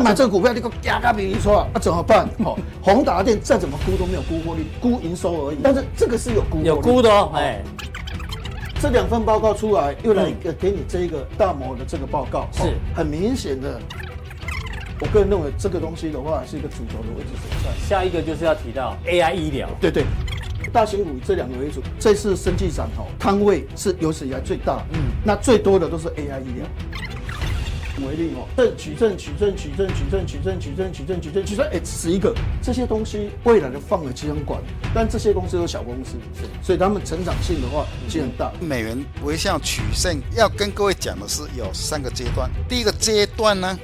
买这个股票，你给我压嘎比你说啊，怎么办？哦，宏达电再怎么估都没有估获利，估营收而已。但是这个是有估有估的哦，哎。这两份报告出来，又来一个给你这一个大摩的这个报告，是很明显的。我个人认为这个东西的话是一个主轴的位置所在。下一个就是要提到 AI 医疗，对对，大型股以这两个为主。这次生技展哦，摊位是有史以来最大，嗯，那最多的都是 AI 医疗。为例哦，正取证取证取证取证取证取证取证取证取证，哎，十一个。这些东西未来的放了监管，但这些公司都是小公司，所以他们成长性的话其实很大。美元微笑取胜要跟各位讲的是有三个阶段，第一个阶段呢，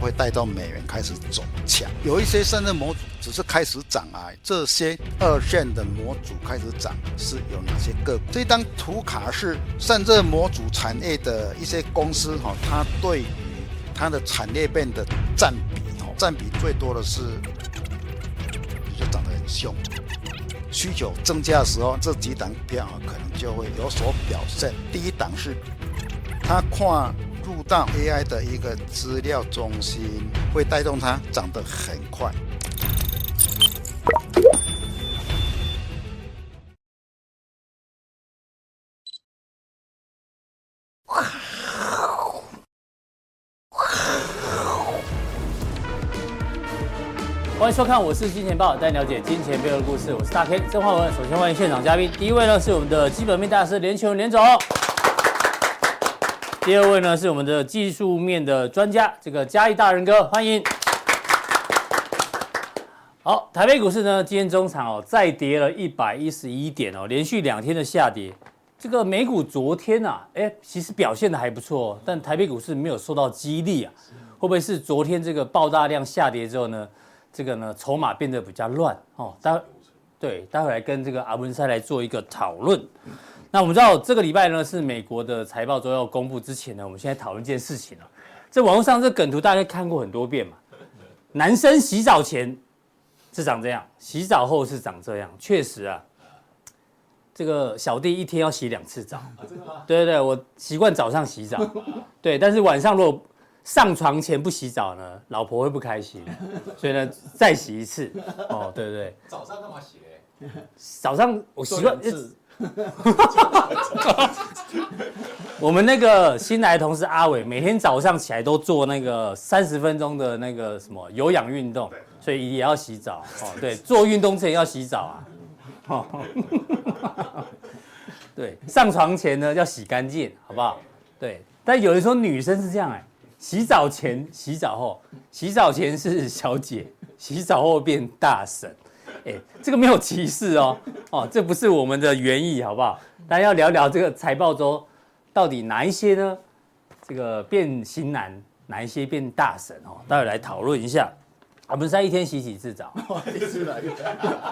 会带动美元开始走强，有一些散热模组只是开始涨啊，这些二线的模组开始涨是有哪些个股？这张图卡是散热模组产业的一些公司哈，它对于它的产业链的占比哦，占比最多的是，就涨得很凶，需求增加的时候，这几档票可能就会有所表现。第一档是它跨。入到 AI 的一个资料中心，会带动它涨得很快。欢迎收看，我是金钱豹，带你了解金钱背后的故事。我是大 K 曾焕文。首先欢迎现场嘉宾，第一位呢是我们的基本面大师连琼连总。第二位呢是我们的技术面的专家，这个嘉义大仁哥，欢迎。好，台北股市呢今天中场哦再跌了一百一十一点哦，连续两天的下跌。这个美股昨天啊，哎，其实表现的还不错，但台北股市没有受到激励啊，会不会是昨天这个爆大量下跌之后呢，这个呢筹码变得比较乱哦？待会对，待会来跟这个阿文塞来做一个讨论。那我们知道这个礼拜呢是美国的财报周要公布之前呢，我们现在讨论一件事情了。这网络上这梗图大家看过很多遍嘛，男生洗澡前是长这样，洗澡后是长这样。确实啊，这个小弟一天要洗两次澡。对对对，我习惯早上洗澡。对，但是晚上如果上床前不洗澡呢，老婆会不开心，所以呢再洗一次。哦，对对对。早上干嘛洗嘞？早上我习惯。我们那个新来的同事阿伟，每天早上起来都做那个三十分钟的那个什么有氧运动，所以也要洗澡哦。对，做运动前要洗澡啊。哦，对，上床前呢要洗干净，好不好？对，但有人说女生是这样哎，洗澡前、洗澡后，洗澡前是小姐，洗澡后变大婶。哎，这个没有歧视哦，哦，这不是我们的原意，好不好？大家要聊聊这个财报周，到底哪一些呢？这个变型男，哪一些变大神哦？待会来讨论一下。我们在一天洗几次澡？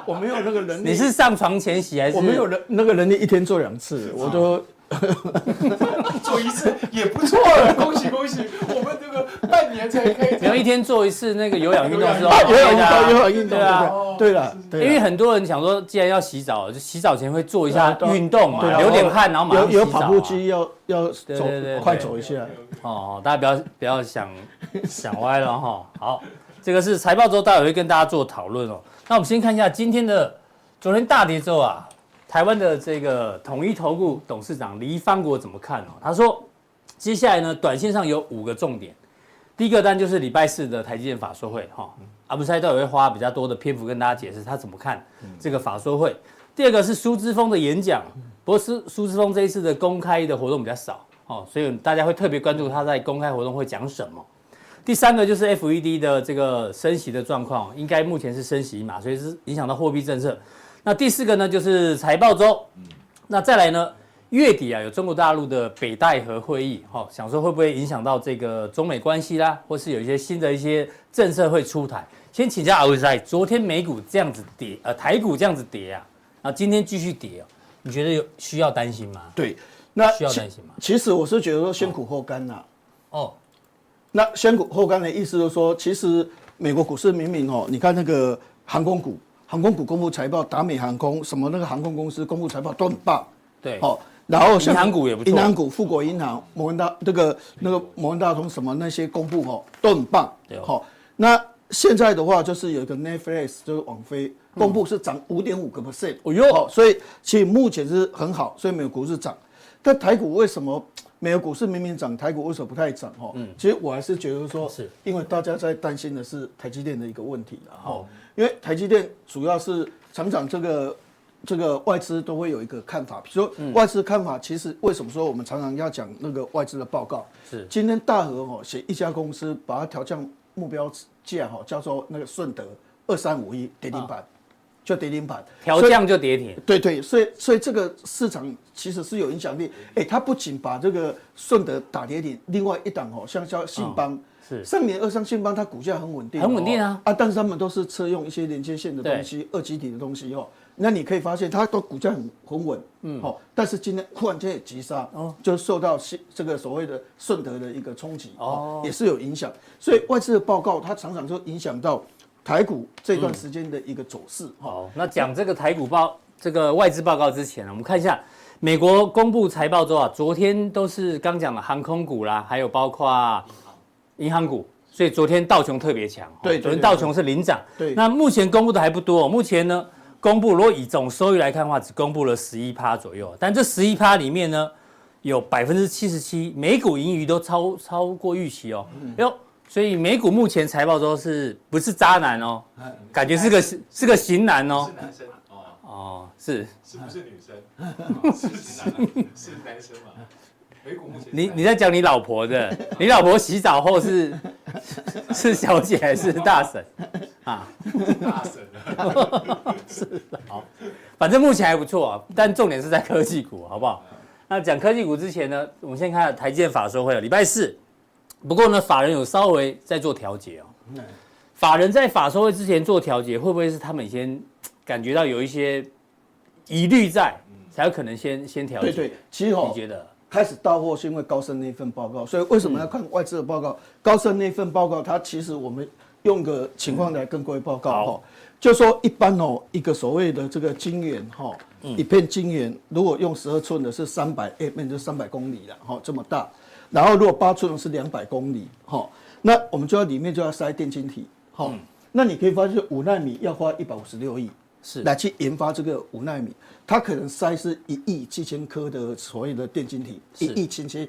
我没有那个能力。你是上床前洗还是？我没有人那个能力，一天做两次，我都。做一次也不错了，恭喜恭喜！我们这个半年才可以，只要一天做一次那个有氧运动是吧？有氧运动，有氧运动，对啊，对了，因为很多人想说，既然要洗澡，就洗澡前会做一下运动嘛，流点汗，然后马上洗澡。有跑步机要要走，快走一下。哦，大家不要不要想想歪了哈。好，这个是财报周，待会会跟大家做讨论哦。那我们先看一下今天的，昨天大跌之后啊。台湾的这个统一投顾董事长黎方国怎么看哦？他说，接下来呢，短线上有五个重点。第一个单就是礼拜四的台积电法说会哈，阿文师都会花比较多的篇幅跟大家解释他怎么看这个法说会。第二个是苏之峰的演讲，不过苏苏之峰这一次的公开的活动比较少哦，所以大家会特别关注他在公开活动会讲什么。第三个就是 FED 的这个升息的状况，应该目前是升息嘛，所以是影响到货币政策。那第四个呢，就是财报周。那再来呢，月底啊，有中国大陆的北戴河会议，哈，想说会不会影响到这个中美关系啦，或是有一些新的一些政策会出台？先请教阿文师，昨天美股这样子跌，呃，台股这样子跌啊，那今天继续跌哦，你觉得有需要担心吗？对，那需要担心吗？其实我是觉得说先苦后甘呐。哦，那先苦后甘的意思就是说，其实美国股市明明哦，你看那个航空股。航空股公布财报，达美航空什么那个航空公司公布财报都很棒，对，好，然后像银行股也不错银行股、富国银行、摩根大这个那个摩根大通什么那些公布哦都很棒。好，那现在的话就是有一个 Netflix 就是网飞公布是涨五点五个 percent，哦哟好，所以其实目前是很好，所以美国股市涨。但台股为什么美国股市明明涨，台股为什么不太涨？哈，嗯，其实我还是觉得说，是因为大家在担心的是台积电的一个问题了。好哈，因为台积电主要是厂长这个这个外资都会有一个看法，比如说外资看法，其实为什么说我们常常要讲那个外资的报告？是。今天大和哦写一家公司把它调降目标价哈，叫做那个顺德二三五一跌停板，就跌停板，调降就跌停，对对，所以所以这个市场其实是有影响力。哎，它不仅把这个顺德打跌停，另外一档哦，像叫信邦，是。上年二三信邦，它股价很稳定，很稳定啊。啊，但是他们都是车用一些连接线的东西，二极体的东西哦。那你可以发现，它都股价很很稳，嗯，好，但是今天忽然间也急杀，哦，就受到信这个所谓的顺德的一个冲击，哦，也是有影响。所以外资的报告，它常常就影响到台股这段时间的一个走势。好，那讲这个台股报这个外资报告之前呢，我们看一下美国公布财报之后啊，昨天都是刚讲的航空股啦，还有包括银行股，所以昨天道琼特别强。对，昨天道琼是领涨。对，那目前公布的还不多，目前呢，公布如果以总收益来看的话，只公布了十一趴左右，但这十一趴里面呢，有百分之七十七每股盈余都超超过预期哦。哟、嗯。所以美股目前财报都是不是渣男哦？感觉是个是是个型男哦。是男生哦。哦，是。是不是女生？是男是男生嘛？你你在讲你老婆的？你老婆洗澡后是 是小姐还是大婶？啊？大婶。是好，反正目前还不错啊，但重点是在科技股，好不好？那讲科技股之前呢，我们先看台积电法说会，礼拜四。不过呢，法人有稍微在做调节哦。法人在法说会之前做调节，会不会是他们先感觉到有一些疑虑在，才有可能先先调节？对对，其实哦，你觉得开始到货是因为高盛那份报告，所以为什么要看外资的报告？高盛那份报告，它其实我们用个情况来跟各位报告哈，就说一般哦，一个所谓的这个晶圆哈，一片晶圆如果用十二寸的是三百 mm，就三百公里了哈，这么大。然后如果八寸是两百公里，哈，那我们就要里面就要塞电晶体，哈，那你可以发现五纳米要花一百五十六亿，是。来去研发这个五纳米，它可能塞是一亿七千颗的所谓的电晶体，一亿七千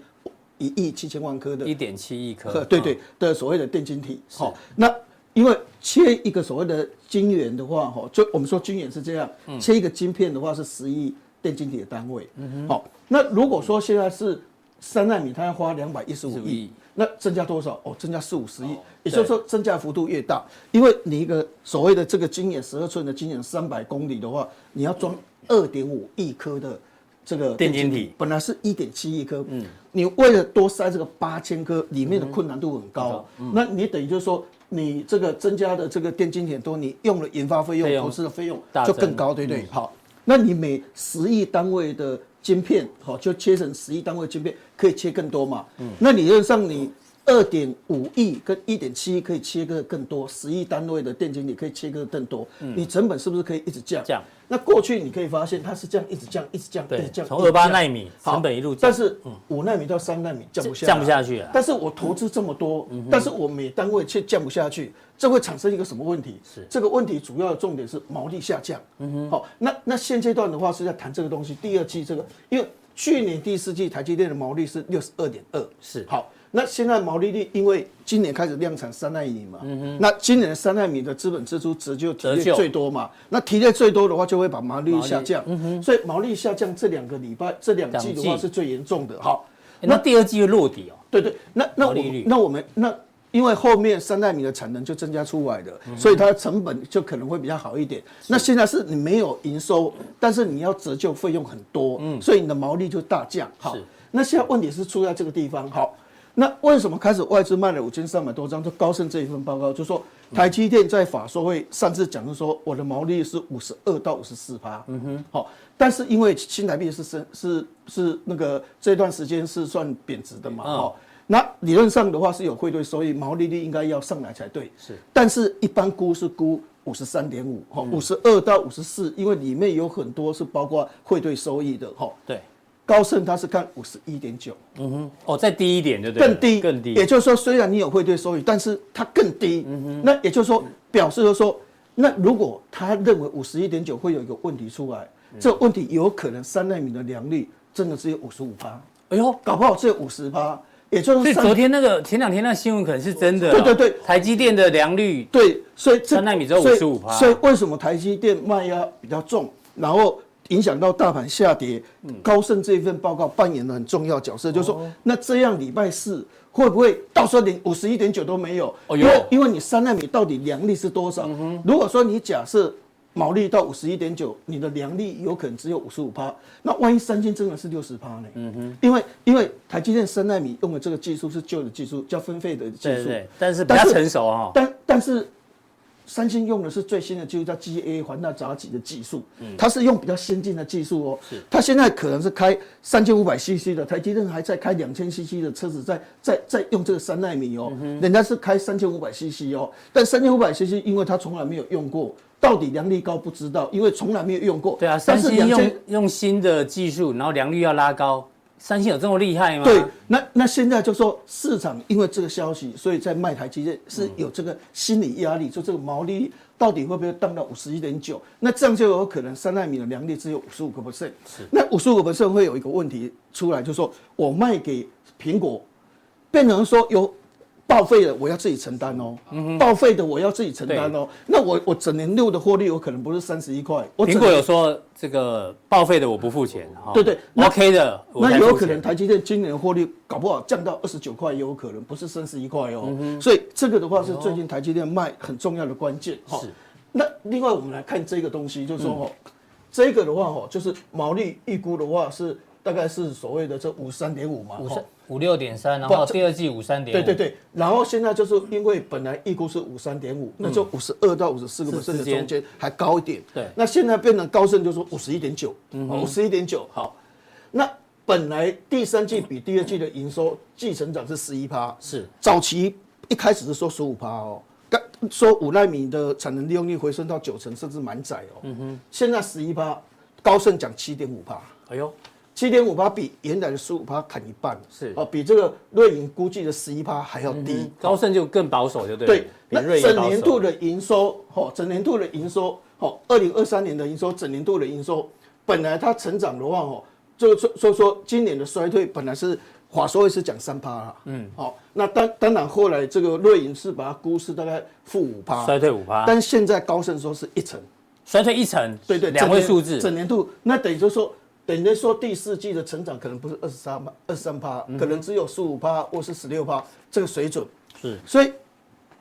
一亿七千万颗的，一点七亿颗，对对的所谓的电晶体，好，那因为切一个所谓的晶圆的话，哈，就我们说晶圆是这样，切一个晶片的话是十亿电晶体的单位，嗯哼。好，那如果说现在是三纳米，它要花两百一十五亿，那增加多少？哦，增加四五十亿，也就是说增加幅度越大，因为你一个所谓的这个晶圆十二寸的晶圆三百公里的话，你要装二点五亿颗的这个电晶体，本来是一点七亿颗，嗯，你为了多塞这个八千颗，里面的困难度很高，那你等于就是说，你这个增加的这个电晶体多，你用了研发费用、投资的费用就更高，对不对？好，那你每十亿单位的晶片，好，就切成十亿单位晶片，可以切更多嘛？嗯，那理论上你二点五亿跟一点七亿可以切割更多，十亿单位的电晶体可以切割更多，嗯，你成本是不是可以一直降？降。那过去你可以发现它是这样一直降，一直降，一直降，从二八纳米成本一路降，但是五纳米到三纳米降不下，降不下去啊。但是我投资这么多，但是我每单位却降不下去，这会产生一个什么问题？是这个问题主要的重点是毛利下降。嗯哼，好，那那现阶段的话是在谈这个东西。第二季这个，因为去年第四季台积电的毛利是六十二点二，是好。那现在毛利率，因为今年开始量产三纳米嘛，那今年三纳米的资本支出折旧提列最多嘛，那提列最多的话，就会把毛利率下降，所以毛利下降这两个礼拜，这两季的话是最严重的。好，那第二季会落底哦。对对，那那我那我们那因为后面三纳米的产能就增加出来的，所以它的成本就可能会比较好一点。那现在是你没有营收，但是你要折旧费用很多，嗯，所以你的毛利就大降。好，那现在问题是出在这个地方。好。那为什么开始外资卖了五千三百多张？就高盛这一份报告就说，台积电在法说会上次讲的说，我的毛利是五十二到五十四趴。嗯哼，好，但是因为新台币是升是是那个这段时间是算贬值的嘛，哦，那理论上的话是有汇兑收益，毛利率应该要上来才对。是，但是一般估是估五十三点五，哈，五十二到五十四，因为里面有很多是包括汇兑收益的，哈。对。高盛它是看五十一点九，嗯哼，哦，再低一点对不对？更低，更低。也就是说，虽然你有汇兑收益，但是它更低。嗯哼，那也就是说，表示就是说，那如果他认为五十一点九会有一个问题出来，嗯、这个问题有可能三纳米的良率真的只有五十五趴。哎呦，搞不好只有五十趴。也就是昨天那个前两天那新闻可能是真的。对对对，台积电的良率对，所以三纳米只有五十五趴。所以为什么台积电卖压比较重，然后？影响到大盘下跌，高盛这一份报告扮演了很重要角色，就是说，那这样礼拜四会不会到时候连五十一点九都没有？因为因为你三纳米到底良率是多少？如果说你假设毛利到五十一点九，你的良率有可能只有五十五趴，那万一三星真的是六十趴呢？嗯哼，因为因为台积电三纳米用的这个技术是旧的技术，叫分费的技术，对，但是比较成熟啊。但但是。三星用的是最新的技术，叫 GA 环纳杂技的技术，它是用比较先进的技术哦。是，它现在可能是开三千五百 CC 的，台积电还在开两千 CC 的车子在，在在在用这个三纳米哦。人家是开三千五百 CC 哦，但三千五百 CC 因为它从来没有用过，到底良率高不知道，因为从来没有用过。对啊，三星用用新的技术，然后良率要拉高。三星有这么厉害吗？对，那那现在就说市场因为这个消息，所以在卖台积电是有这个心理压力，就这个毛利到底会不会降到五十一点九？那这样就有可能三纳米的良率只有五十五个 percent。是，那五十五个 percent 会有一个问题出来，就是说我卖给苹果，变成说有。报废的我要自己承担哦，报废的我要自己承担哦。那我我整年六的获利我可能不是三十一块。苹果有说这个报废的我不付钱哈。对对，OK 的。那有可能台积电今年获利搞不好降到二十九块，也有可能不是三十一块哦。所以这个的话是最近台积电卖很重要的关键哈。那另外我们来看这个东西，就是说哦，这个的话哈，就是毛利预估的话是大概是所谓的这五十三点五嘛。五六点三，然后第二季五三点五，对对对，然后现在就是因为本来预估是五三点五，那就五十二到五十四个 percent 的中间还高一点，对，那现在变成高盛就说五十一点九，五十一点九，好，那本来第三季比第二季的营收季成长是十一趴，是。早期一开始是说十五趴哦，刚说五纳米的产能利用率回升到九成甚至满载哦，嗯哼，现在十一趴，高盛讲七点五趴，哎呦。七点五趴比原来的十五趴砍一半，是哦，比这个瑞银估计的十一趴还要低。嗯、高盛就更保守，就对。对，那整年度的营收，哦，整年度的营收，哦，二零二三年的营收，整年度的营收，本来它成长的话，哦，就说说说今年的衰退本来是华硕也是讲三趴啦，嗯，好，那当当然后来这个瑞银是把它估是大概负五趴，衰退五趴，但现在高盛说是一成，衰退一成，对对，两位数字，整年度，那等于就是说。等于说第四季的成长可能不是二十三趴，二十三趴，可能只有十五趴或是十六趴这个水准。是，所以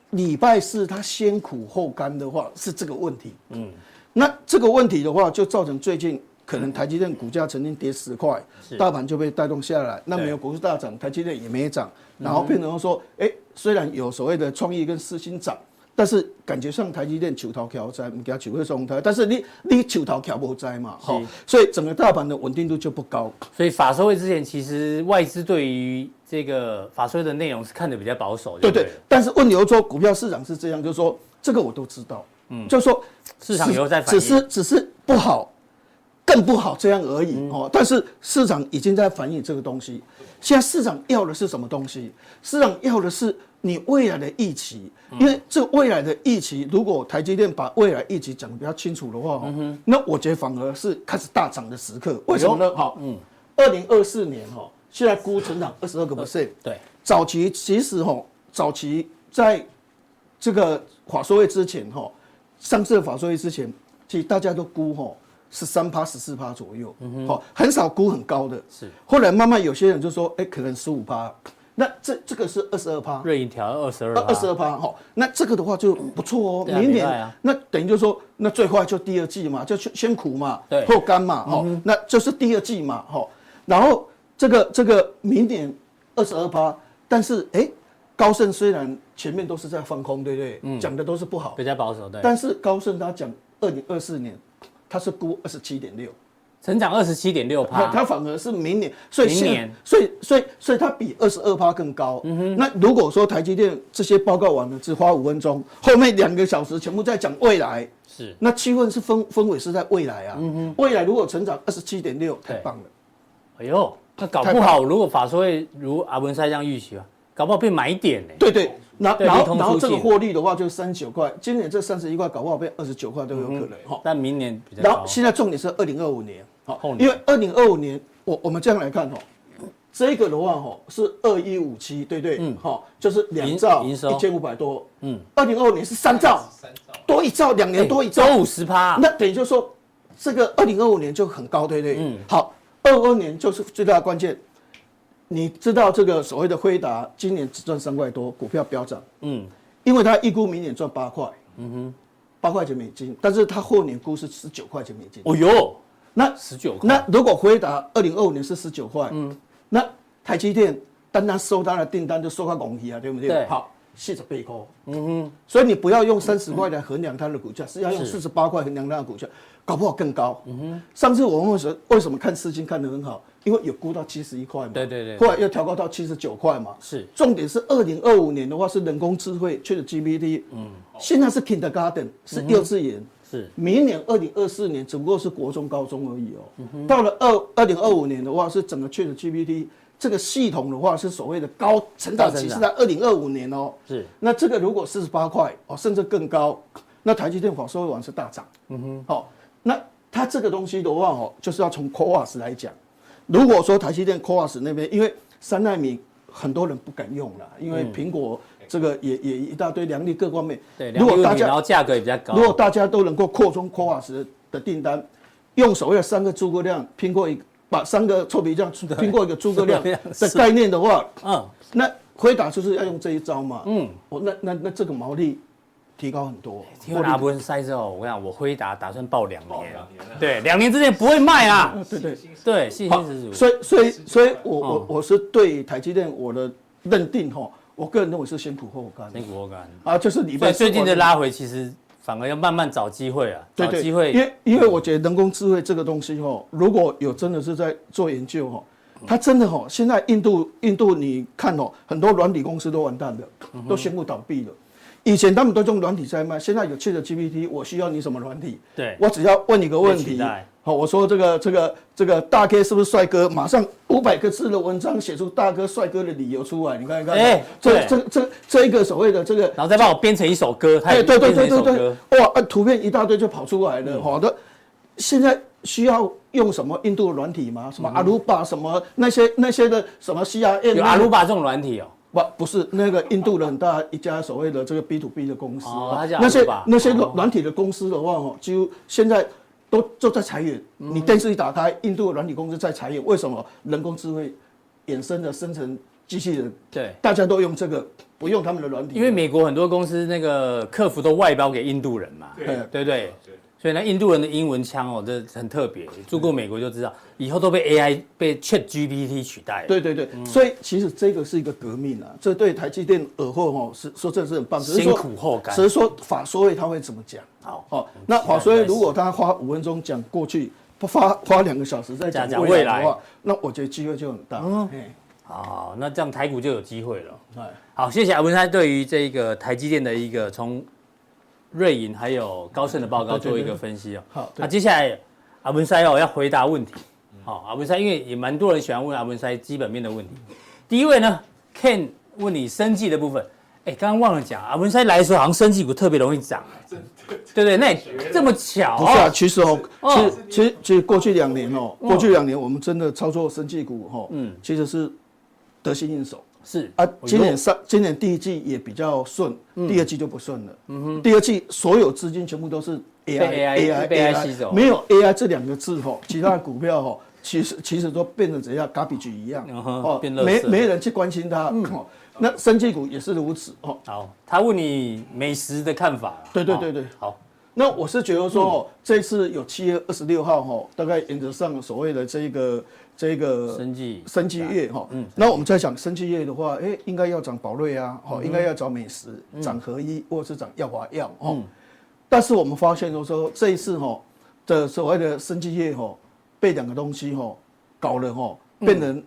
礼拜四它先苦后甘的话是这个问题。嗯，那这个问题的话就造成最近可能台积电股价曾经跌十块，大盘就被带动下来。那没有股市大涨，台积电也没涨，然后变成说，哎，虽然有所谓的创意跟四星涨。但是感觉上台积电九头桥在，唔惊求会松台，但是你你九头桥不在嘛，好，所以整个大盘的稳定度就不高。所以法说会之前，其实外资对于这个法说会的内容是看的比较保守。对对，但是问你说股票市场是这样，就是说这个我都知道，嗯，就是说市场有在反映，只是只是不好，更不好这样而已哦。但是市场已经在反映这个东西。现在市场要的是什么东西？市场要的是。你未来的预期，因为这未来的预期，如果台积电把未来预期讲得比较清楚的话，那我觉得反而是开始大涨的时刻。为什么呢？好，嗯，二零二四年哈，现在估成长二十二个 percent，对，早期其实哈，早期在这个法说会之前哈，上次的法说会之前，其实大家都估哈十三趴、十四趴左右，好，很少估很高的。是，后来慢慢有些人就说，哎，可能十五趴。那这这个是二十二趴，瑞银调二十二，二十二趴哈。那这个的话就不错哦。明年那等于就是说，那最快就第二季嘛，就先苦嘛，后甘嘛，哈。那就是第二季嘛，哈。然后这个这个明年二十二趴，但是哎，高盛虽然前面都是在放空，对不对？讲的都是不好，比较保守，对。但是高盛他讲二零二四年，他是估二十七点六。成长二十七点六趴，它反而是明年，所以明年，所以所以所以它比二十二趴更高。嗯哼，那如果说台积电这些报告完了，只花五分钟，后面两个小时全部在讲未来，是，那气氛是氛氛围是在未来啊。嗯哼，未来如果成长二十七点六，太棒了。哎呦，那搞不好如果法说会如阿文塞这样预期啊，搞不好被买点呢。对对，然然后然后这个获获利的话就三十九块，今年这三十一块搞不好变二十九块都有可能哈。但明年比较然后现在重点是二零二五年，好，因为二零二五年我我们这样来看哈。这个的话哈是二一五七，对对，嗯，好，就是两兆一千五百多，嗯，二零二五年是三兆，三兆。多一兆，两年多一兆，多五十趴，那等于就是说，这个二零二五年就很高，对对，嗯，好，二二年就是最大的关键，你知道这个所谓的辉达今年只赚三块多，股票飙涨，嗯，因为它预估明年赚八块，嗯哼，八块钱美金，但是它后年估是十九块钱美金，哦哟，那十九块，那如果辉达二零二五年是十九块，嗯。那台积电单单收它的订单就收它公司啊，对不对？对。好，四十八块。嗯哼。所以你不要用三十块来衡量它的股价，是要用四十八块衡量它的股价，搞不好更高。嗯哼。上次我们为什么为什么看四金看得很好？因为有估到七十一块嘛。对对对。后来又调高到七十九块嘛。是。重点是二零二五年的话是人工智慧，ChatGPT。嗯。现在是 Kindergarten，是幼稚园。是。明年二零二四年只不过是国中高中而已哦。到了二二零二五年的话，是整个 ChatGPT 这个系统的话，是所谓的高成长期，是在二零二五年哦。是。那这个如果四十八块哦，甚至更高，那台积电法说会完是大涨。嗯哼。好，那它这个东西的话哦，就是要从 CoWoS 来讲。如果说台积电 CoWoS 那边，因为三纳米很多人不敢用了，因为苹果。这个也也一大堆良率各方面，对，如果大家然后价格也比较高，如果大家都能够扩充 CoWoS 的订单，用所谓的三个诸葛亮拼过一，把三个臭皮匠拼过一个诸葛亮 的概念的话，嗯，那回答就是要用这一招嘛，嗯，我那那那这个毛利提高很多。听阿文塞之后，我跟你讲，我辉达打算报两年，对，两年之内不会卖啊，对对对，信心十足。所以所以所以我我我是对台积电我的认定哈。我个人认为是先苦后甘，先苦后甘。啊，就是你们最近的拉回，其实反而要慢慢找机会啊，找机会。因为因为我觉得人工智慧这个东西哈，如果有真的是在做研究哈，它真的哈，现在印度印度你看哦，很多软体公司都完蛋了，都宣布倒闭了。以前他们都用软体在卖，现在有 ChatGPT，我需要你什么软体？对，我只要问你个问题。好，我说这个这个这个大 K 是不是帅哥？马上五百个字的文章写出大哥帅哥的理由出来，你看看。哎，这这这这一个所谓的这个，然后再帮我编成一首歌。哎，对对对对对，哇，图片一大堆就跑出来了。好的，现在需要用什么印度的软体吗？什么阿鲁巴什么那些那些的什么 CRM？有阿鲁巴这种软体哦。不不是那个印度的很大一家所谓的这个 B to B 的公司，那些那些软软体的公司的话哦，几乎现在都都在裁员。你电视一打开，印度的软体公司在裁员，为什么？人工智慧衍生的生成机器人，对，大家都用这个，不用他们的软体。因为美国很多公司那个客服都外包给印度人嘛，对对对。所以呢，印度人的英文腔哦，这很特别。住过美国就知道，以后都被 AI 被 ChatGPT 取代。对对对，所以其实这个是一个革命啊！这对台积电尔后哦是说这是很棒。辛苦后甘。只是说法说会他会怎么讲？好哦，那法说会如果他花五分钟讲过去，不花花两个小时再讲未来的话，那我觉得机会就很大。嗯，好，那这样台股就有机会了。哎，好，谢谢阿文山对于这个台积电的一个从。瑞银还有高盛的报告做一个分析哦。好，那接下来阿文塞哦要回答问题。好，阿文塞因为也蛮多人喜欢问阿文塞基本面的问题。第一位呢，Ken 问你生技的部分。哎，刚刚忘了讲，阿文塞来的时候好像生技股特别容易涨。对对，那这么巧？不是啊，其实哦，其实其实其实过去两年哦，过去两年我们真的操作生技股哈，嗯，其实是得心应手。是。啊，今年上今年第一季也比较顺，第二季就不顺了。嗯哼，第二季所有资金全部都是 AI AI AI，没有 AI 这两个字吼，其他的股票吼，其实其实都变成怎样 garbage 一样。哦，没没人去关心它。那生技股也是如此哦。好，他问你美食的看法。对对对对，好。那我是觉得说，这次有七月二十六号哈，大概原则上所谓的这一个。这一个生技生技业哈，嗯，那我们在想生技业的话，哎，应该要涨宝瑞啊，哈，应该要涨美食，涨合一，或者是涨药华药，哦，但是我们发现说，这一次哈的所谓的生技业哈，被两个东西哈搞了哈，变成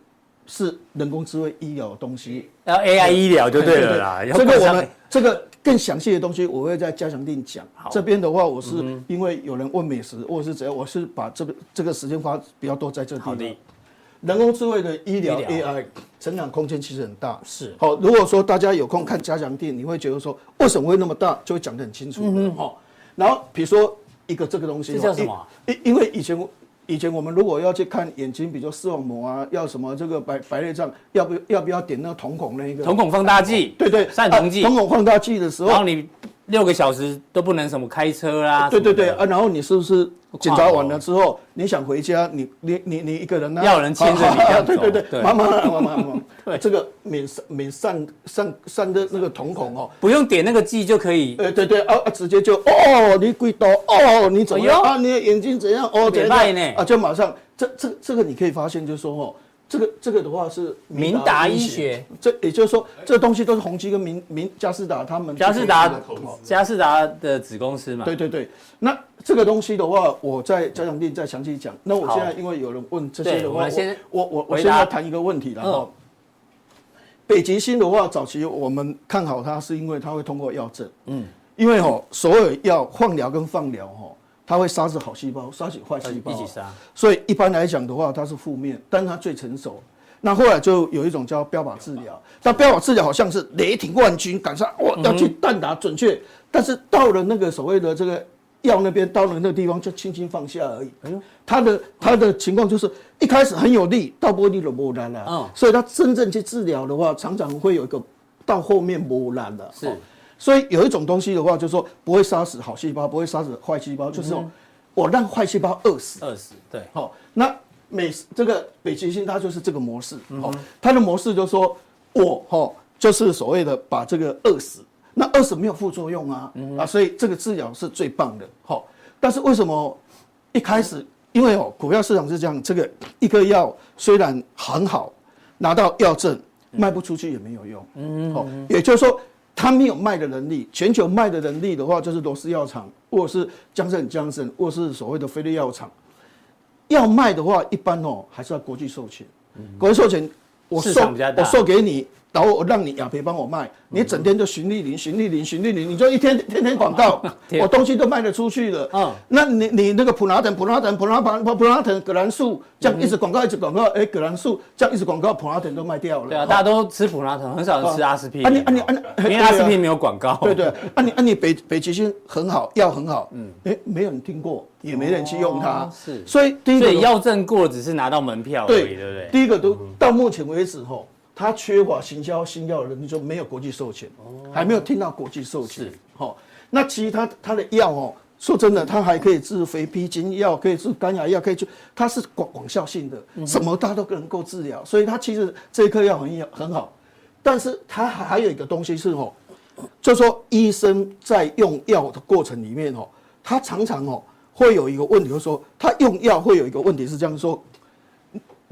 是人工智慧医疗的东西，然后 AI 医疗就对了啦。这个我们这个更详细的东西，我会在加强店讲。这边的话，我是因为有人问美食或者是怎样，我是把这个这个时间花比较多在这里。人工智慧的医疗 AI 成长空间其实很大。是好，如果说大家有空看加强店，你会觉得说为什么会那么大，就会讲得很清楚嗯，好。然后比如说一个这个东西，这叫什么？因因为以前以前我们如果要去看眼睛，比如视网膜啊，要什么这个白白内障，要不要不要点那个瞳孔那一个瞳孔放大镜？对对，散瞳剂。瞳孔放大镜的时候，然后你六个小时都不能什么开车啦。对对对啊，然后你是不是？检查完了之后，你想回家，你你你你一个人呢？要人牵着你。对对对，妈妈妈妈妈。对，这个免免散散散的那个瞳孔哦，不用点那个剂就可以。呃对对啊啊，直接就哦，你鬼刀哦，你怎么样啊？你的眼睛怎样？哦，怎样呢？啊，就马上这这这个你可以发现，就是说哦。这个这个的话是明达医学，这也就是说，这个东西都是宏基跟明明佳士达他们佳士达佳士达的子公司嘛。对对对，那这个东西的话，我在加强店再详细讲。那我现在因为有人问这些的话，我我我现在谈一个问题然后。北极星的话，早期我们看好它，是因为它会通过药证。嗯，因为哦，所有药放疗跟放疗哈。它会杀死好细胞，杀死坏细胞，一起杀。所以一般来讲的话，它是负面，但它最成熟。那后来就有一种叫标靶治疗，那标靶治疗好像是雷霆万钧，赶上哇要去弹打准确，但是到了那个所谓的这个药那边，到了那个地方就轻轻放下而已。哎呦，它的它的情况就是一开始很有力，到不力了不难了。嗯，所以它真正去治疗的话，常常会有一个到后面磨难了。是。所以有一种东西的话，就是说不会杀死好细胞，不会杀死坏细胞，就是我让坏细胞饿死。饿死，对。好，那美这个北极星它就是这个模式。好，它的模式就是说我哈就是所谓的把这个饿死，那饿死没有副作用啊啊，所以这个治疗是最棒的。好，但是为什么一开始？因为哦，股票市场是这样，这个一个药虽然很好，拿到药证卖不出去也没有用。嗯，好，也就是说。他没有卖的能力，全球卖的能力的话，就是罗氏药厂，或者是江森江森，或者是所谓的菲利药厂。要卖的话，一般哦，还是要国际授权。国际授权，我授我授给你。然后我让你雅培帮我卖，你整天就循利林、循利林、循利林，你就一天天天广告，我东西都卖得出去了。嗯，那你你那个普拉腾、普拉腾、普拉普普拉腾、葛兰素，这样一直广告一直广告，哎，葛兰素这样一直广告，普拉腾都卖掉了。对啊，大家都吃普拉腾，很少人吃阿司匹林。啊你啊你啊你，因为阿司匹林没有广告。对对，啊你啊你北北极星很好，药很好，嗯，哎，没有人听过，也没人去用它。是，所以第一个药证过只是拿到门票而已，对不对？第一个都到目前为止吼。它缺乏行销新药的人，你就没有国际授权，还没有听到国际授权。好，那其他它的药哦，说真的，它还可以治肥皮筋药，可以治肝癌药，可以治，它是广广效性的，什么它都能够治疗。所以它其实这一颗药很很好，但是它还有一个东西是哦，就是说医生在用药的过程里面哦，他常常哦会有一个问题，就是说他用药会有一个问题是这样说。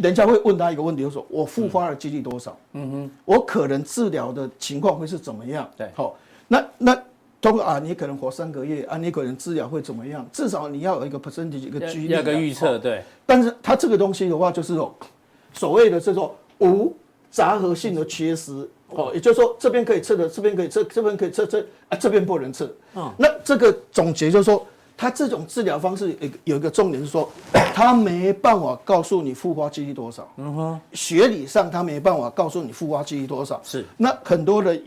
人家会问他一个问题，就是说我复发的几率多少？嗯哼，我可能治疗的情况会是怎么样？对，好，那那通过啊，你可能活三个月啊，你可能治疗会怎么样？至少你要有一个 percentage 一个几率，要个预测，对。但是它这个东西的话，就是说所谓的这种无杂合性的缺失，哦，也就是说这边可以测的，这边可以测，这边可以测测啊，这边不能测。嗯，那这个总结就是说。他这种治疗方式有有一个重点是说，他没办法告诉你复发几率多少。嗯哼，学理上他没办法告诉你复发几率多少。是，那很多的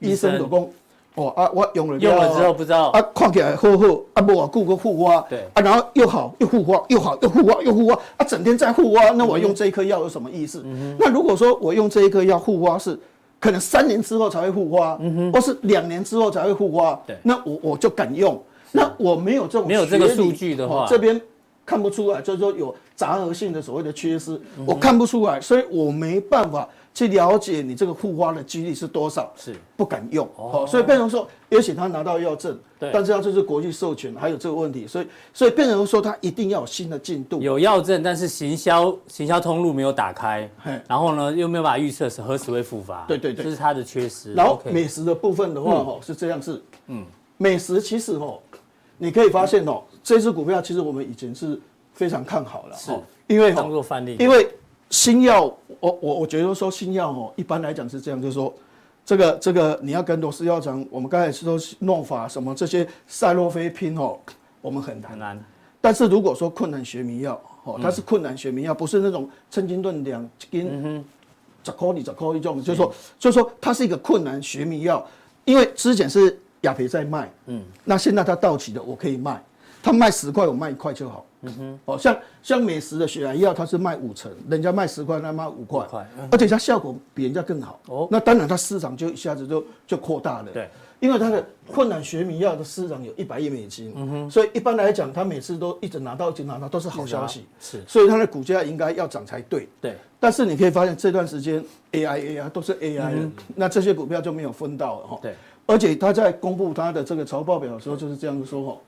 医生都讲，哦啊，我用了用了之后不知道。啊，看起来好好啊，不我，顾个复发，对。啊，然后又好又复发，又好又复发又复发啊，整天在复发，那我用这一颗药有什么意思？嗯哼，那如果说我用这一颗药复发是可能三年之后才会复发，嗯哼，或是两年之后才会复发，对，那我我就敢用。那我没有这种没有这个数据的话，这边看不出来，就是说有杂合性的所谓的缺失，我看不出来，所以我没办法去了解你这个复发的几率是多少，是不敢用。哦，所以变成说，也许他拿到药证，对，但是他就是国际授权，还有这个问题，所以所以变成说他一定要有新的进度。有药证，但是行销行销通路没有打开，然后呢又没有办法预测是何时会复发，对对对，这是它的缺失。然后美食的部分的话，哦是这样是，嗯，美食其实哦。你可以发现哦，这支股票其实我们以前是非常看好了，是，因为当做范例，因为新药，我我我觉得说新药哦，一般来讲是这样，就是说，这个这个你要跟罗氏药厂，我们刚才说诺法什么这些赛洛菲拼哦，我们很难，很难。但是如果说困难学名药，哦，它是困难学名药，不是那种称斤顿两斤十块你十块一种，就是说就是说它是一个困难学名药，因为之前是亚培在卖，嗯，那现在它到期了，我可以卖，它卖十块，我卖一块就好。嗯哼，哦，像像美食的血癌药，它是卖五成，人家卖十块，那卖五块，而且它效果比人家更好。哦，那当然它市场就一下子就就扩大了。对，因为它的困难学名药的市场有一百亿美金。嗯哼，所以一般来讲，它每次都一直拿到，一直拿到，都是好消息。是，所以它的股价应该要涨才对。对，但是你可以发现这段时间 AI AI 都是 AI 的，那这些股票就没有分到了哈。对，而且他在公布他的这个财务报表的时候就是这样子说哈。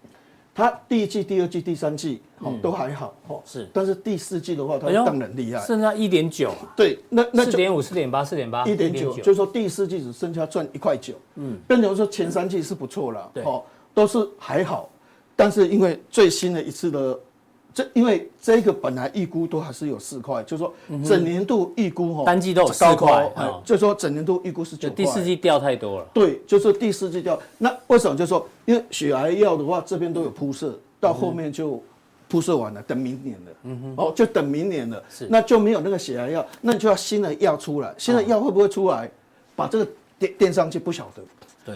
他第一季、第二季、第三季哦都还好哦，是，但是第四季的话，他当然厉害，剩下一点九，对，那那四点五、四点八、四点八，一点九，就是说第四季只剩下赚一块九，嗯，变成说前三季是不错了，对，哦，都是还好，但是因为最新的一次的。这因为这个本来预估都还是有四块，就是说整年度预估哈，单季都有四块，就是说整年度预估是九块，第四季掉太多了。对，就是第四季掉。那为什么？就是说，因为血癌药的话，这边都有铺设，到后面就铺设完了，等明年了。嗯哼，哦，就等明年了。是，那就没有那个血癌药，那你就要新的药出来。新的药会不会出来？把这个垫垫上去，不晓得。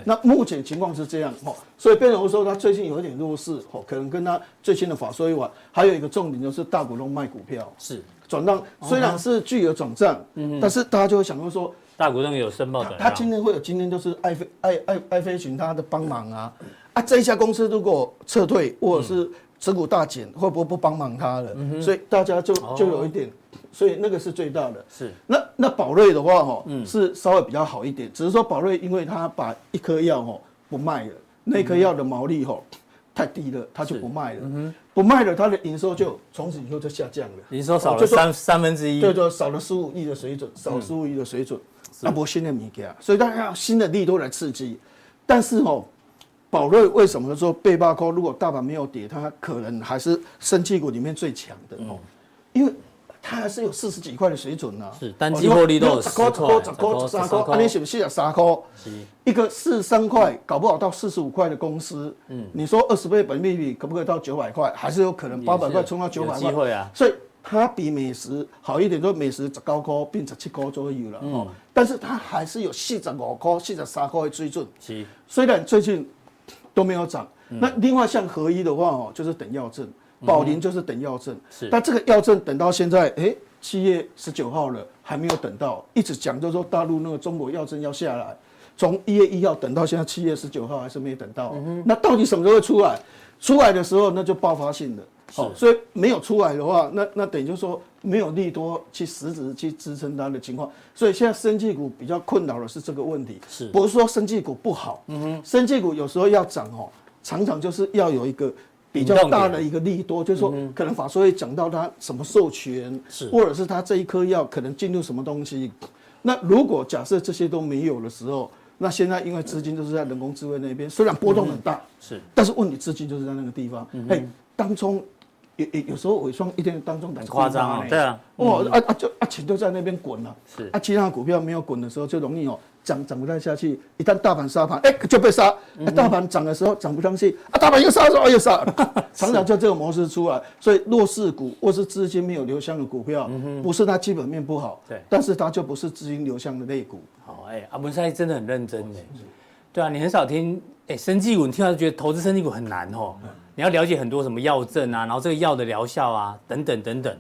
那目前情况是这样哦，所以变成说他最近有一点弱势哦，可能跟他最新的法说一晚，还有一个重点就是大股东卖股票。是。转让，虽然是巨额转账，嗯，但是大家就会想到说，大股东有申报的，他今天会有今天就是爱飞爱爱爱飞群他的帮忙啊。啊，这一家公司如果撤退或者是持股大减，会不会不帮忙他了？所以大家就就有一点。所以那个是最大的，是。那那宝瑞的话哈，是稍微比较好一点，只是说宝瑞因为他把一颗药哈不卖了，那颗药的毛利哈太低了，他就不卖了，不卖了，他的营收就从此以后就下降了，营收少了三三分之一，对对，少了十五亿的水准，少十五亿的水准，那不新的米给所以大家要新的利多来刺激，但是哦，宝瑞为什么说背巴扣？如果大盘没有跌，它可能还是生技股里面最强的。哦，因为。它还是有四十几块的水准呢、啊，是单季获利都有十块、十块、十三块，啊，你是不是四十三块？一个四十三块，搞不好到四十五块的公司，嗯，你说二十倍本益比可不可以到九百块？还是有可能八百块冲到九百块？机会啊！所以它比美食好一点，说美食十九块变十七块左右了哦。但是它还是有四十五块、四十三块的水准。是，虽然最近都没有涨。那另外像合一的话哦，就是等药证。宝林就是等药证，是，但这个药证等到现在，哎、欸，七月十九号了，还没有等到，一直讲就是说大陆那个中国药证要下来，从一月一号等到现在七月十九号还是没等到，嗯、那到底什么时候会出来？出来的时候那就爆发性的，好，所以没有出来的话，那那等于就是说没有利多去实质去支撑它的情况，所以现在生技股比较困扰的是这个问题，是，不是说生技股不好，嗯哼，生技股有时候要涨哦，常常就是要有一个。比较大的一个利多，就是说可能法说会讲到它什么授权，是。或者是它这一颗药可能进入什么东西。那如果假设这些都没有的时候，那现在因为资金就是在人工智慧那边，虽然波动很大，是，但是问题资金就是在那个地方。哎，当中有有有时候尾双一天当中很夸张啊，对啊，哇啊啊就啊钱就在那边滚了，是。啊，其他的股票没有滚的时候就容易哦。涨涨不太下去，一旦大盘杀盘，哎、欸，就被杀。大盘涨的时候涨不上去，啊，大盘又杀的时候又杀，常常就这个模式出来。所以弱势股或是资金没有流向的股票，嗯、不是它基本面不好，对，但是它就不是资金流向的类股。好，哎、欸，阿文师真的很认真哎，对啊，你很少听，哎、欸，生技股，你听到就觉得投资生技股很难哦，嗯、你要了解很多什么药证啊，然后这个药的疗效啊，等等等等。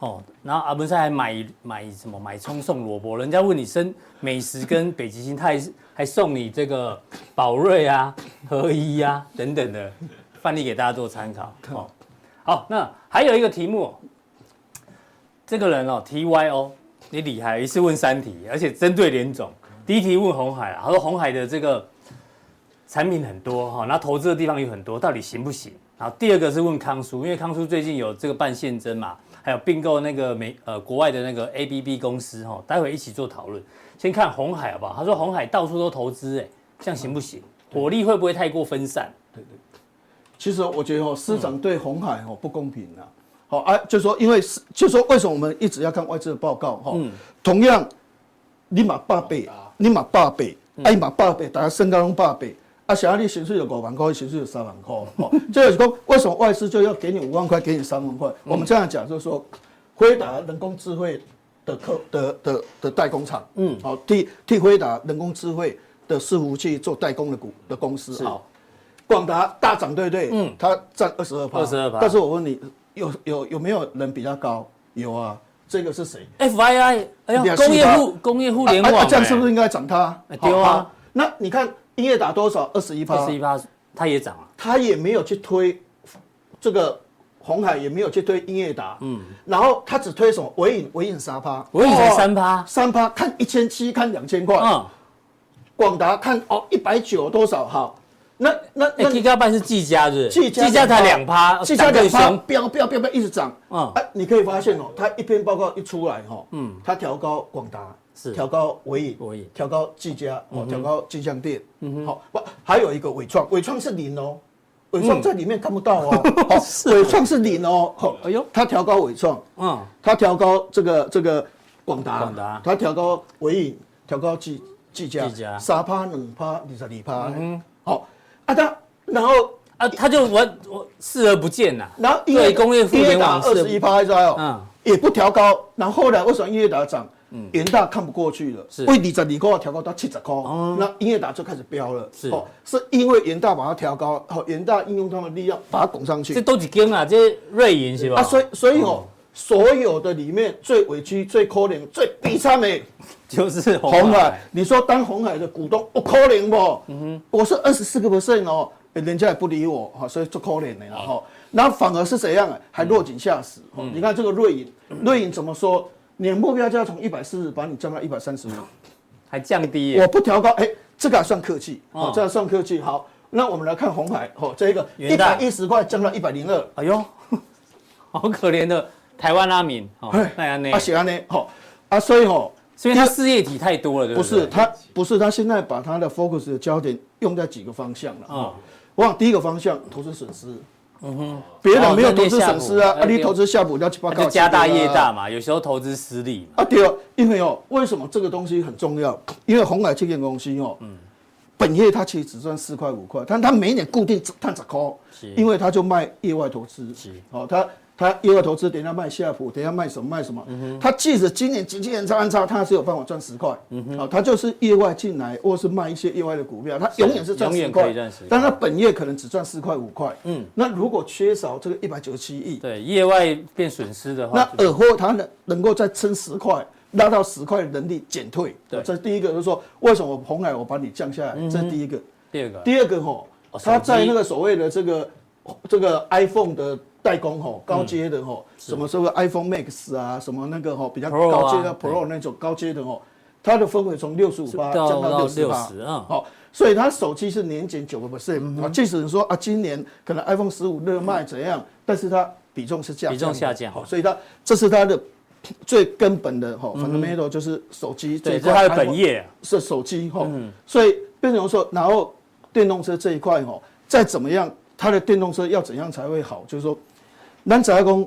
哦，然后阿文山还买买什么买葱送萝卜，人家问你生美食跟北极星，他还还送你这个宝瑞啊、合一啊等等的范例给大家做参考。哦，好，那还有一个题目，这个人哦，T Y O，你厉害，一次问三题，而且针对联总。第一题问红海啊，他说红海的这个产品很多哈，那投资的地方有很多，到底行不行？然后第二个是问康叔，因为康叔最近有这个办现增嘛。还有并购那个美呃国外的那个 ABB 公司哈，待会一起做讨论。先看红海好不好？他说红海到处都投资，哎，这样行不行？火力会不会太过分散？对对。其实我觉得哦，市场对红海哦不公平啊。好啊，就说因为是，就说为什么我们一直要看外资的报告哈？嗯。同样，你买八倍，你买八倍，哎，买八倍，大家身高拢八倍。啊，想要你薪水有五万块，薪水有三万块，哦，就是说为什么外资就要给你五万块，给你三万块？我们这样讲就是说，辉达人工智慧的客的的的代工厂，嗯，好替替辉达人工智慧的伺服器做代工的股的公司，好，广达大涨，对不对？嗯，它占二十二趴，二十二趴。但是我问你，有有有没有人比较高？有啊，这个是谁？FII，哎呀，工业互工业互联网，这样是不是应该涨它？对啊，那你看。英业达多少？二十一趴，二十一趴，它也涨啊。它也没有去推这个红海，也没有去推英业达。嗯，然后它只推什么？尾影，尾影三趴，尾影才三趴，三趴看一千七，看两千块。嗯，广达看哦一百九多少？好，那那那 K 加半是技嘉是？技嘉技嘉才两趴，技嘉两趴，飙飙飙飙一直涨。嗯，哎，你可以发现哦，它一篇报告一出来哈，嗯，它调高广达。是。调高尾影，调高技嘉，哦，调高金像电，嗯好，不，还有一个伟创，伟创是零哦，伟创在里面看不到哦，伟创是零哦，哎呦，他调高伟创，嗯，他调高这个这个广达，广达，他调高尾影，调高技技嘉，三趴两趴二十二趴，嗯，好，啊他，然后啊他就我我视而不见呐，然后对工业互联网二十一趴在哦，嗯，也不调高，然后后来为什么英业达涨？嗯，元大看不过去了，是为二十二块调高到七十那英业达就开始飙了，是哦，是因为元大把它调高，哦，元大应用他们的力量把它拱上去，这都几根啊，这瑞银是吧？啊，所以所以哦，所有的里面最委屈、最可怜、最悲惨的，就是红海。你说当红海的股东，我可怜不？嗯哼，我是二十四个 percent 哦，人家也不理我，哈，所以就可怜的了哈。然后反而是怎样啊？还落井下石。哦，你看这个瑞银，瑞银怎么说？你的目标就要从一百四十把你降到一百三十五，还降低？我不调高，哎，这个还算客气，哦，这个算客气。好，那我们来看红海，哦，这一个一百一十块降到一百零二，哎呦，好可怜的台湾阿明，哦，那样呢？啊，喜安呢？好，啊，所以哦，所以它事业体太多了，对不对？不是，他不是，他现在把他的 focus 的焦点用在几个方向了，啊，我往第一个方向投资损失。嗯哼，别人没有投资损失啊，啊，你投资夏普要去报告，家大业大嘛，有时候投资失利啊。对哦，因为哦，为什么这个东西很重要？因为红海这间公司哦，嗯，本业它其实只赚四块五块，但它每年固定赚十块，因为它就卖业外投资，是，哦，它。他业外投资，等下卖夏普，等下卖什么卖什么。嗯、他即使今年经纪人差差，他还是有办法赚十块。嗯哼，好，他就是意外进来，或是卖一些意外的股票，他永远是赚十块。但他本业可能只赚四块五块。嗯，那如果缺少这个一百九十七亿，对，业外变损失的话，那尔后他能能够再撑十块，拉到十块的能力减退。对，这是第一个，就是说为什么红海我把你降下来，嗯、这是第一个。第二个，第二个吼，他在那个所谓的这个这个 iPhone 的。代工吼，高阶的吼，什么时候 iPhone Max 啊，什么那个吼比较高阶的 Pro 那种高阶的吼，它的分位从六十五八降到六十八，好，所以它手机是年减九个 percent 啊。即使说啊，今年可能 iPhone 十五热卖怎样，但是它比重是降，比重下降，所以它这是它的最根本的吼，fundamental 就是手机，对，这是它的本业。是手机吼，所以变成说，然后电动车这一块吼，再怎么样，它的电动车要怎样才会好，就是说。咱只要讲，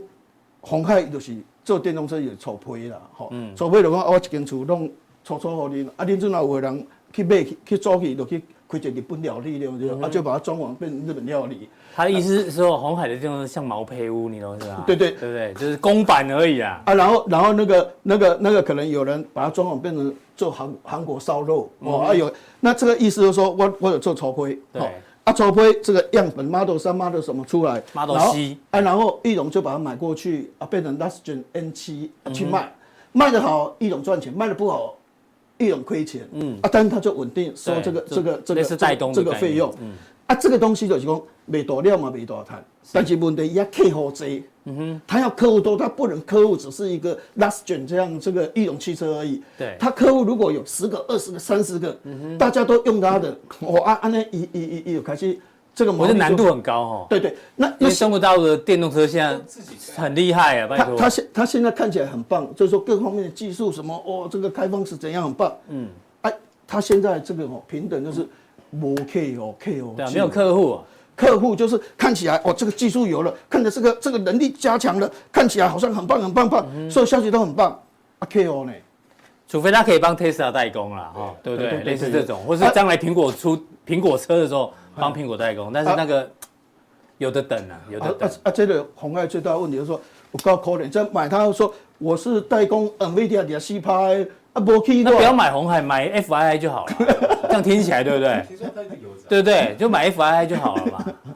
红海就是做电动车也抽批啦，吼、嗯，抽批就讲我一间厝拢出租互恁，啊，恁阵有个人去买去去租去，就去开一个日本料理了，就、嗯、啊就把它装潢变成日本料理。他的意思是说，红海的电动车像毛坯屋，你懂是吧？对对对不对？就是公版而已啊。啊，然后然后那个那个那个可能有人把它装潢变成做韩韩国烧肉，哦、嗯，啊有，那这个意思就是说我我有做抽批，对。啊，除非这个样本 Model 三 Model 什么出来，Model C，啊，然后易龙就把它买过去，啊，变成 Last Gen N 七去卖，卖得好，易龙赚钱；卖得不好，易龙亏钱。嗯，啊，但是他就稳定收这个这个这个这个费用。嗯，啊，这个东西就是讲没多料嘛，没多少谈，但是问题也客户多。嗯哼，他要客户多，他不能客户只是一个 last gen 这样这个一种汽车而已。对，他客户如果有十个、二十个、三十个，嗯哼，大家都用他的，我按按那一一一一有开始这个，我觉得难度很高哈。对对，那因为中国大陆的电动车现在很厉害啊，他他现他现在看起来很棒，就是说各方面的技术什么哦，这个开放是怎样很棒。嗯，哎，他现在这个哦平等就是无 K 哦 K 哦，对，没有客户。客户就是看起来哦，这个技术有了，看着这个这个能力加强了，看起来好像很棒很棒棒，所有消息都很棒。啊，KO 呢？除非他可以帮 Tesla 代工了，哈，对不对？类似这种，或是将来苹果出苹果车的时候帮苹果代工，但是那个有的等啊，有的等。啊啊，这个红海最大的问题就是说，我高可怜，在买他说我是代工 NVIDIA 的 C 拍。啊，不，那不要买红海，买 FII 就好了，这样听起来对不对？对不对？就买 FII 就好了嘛。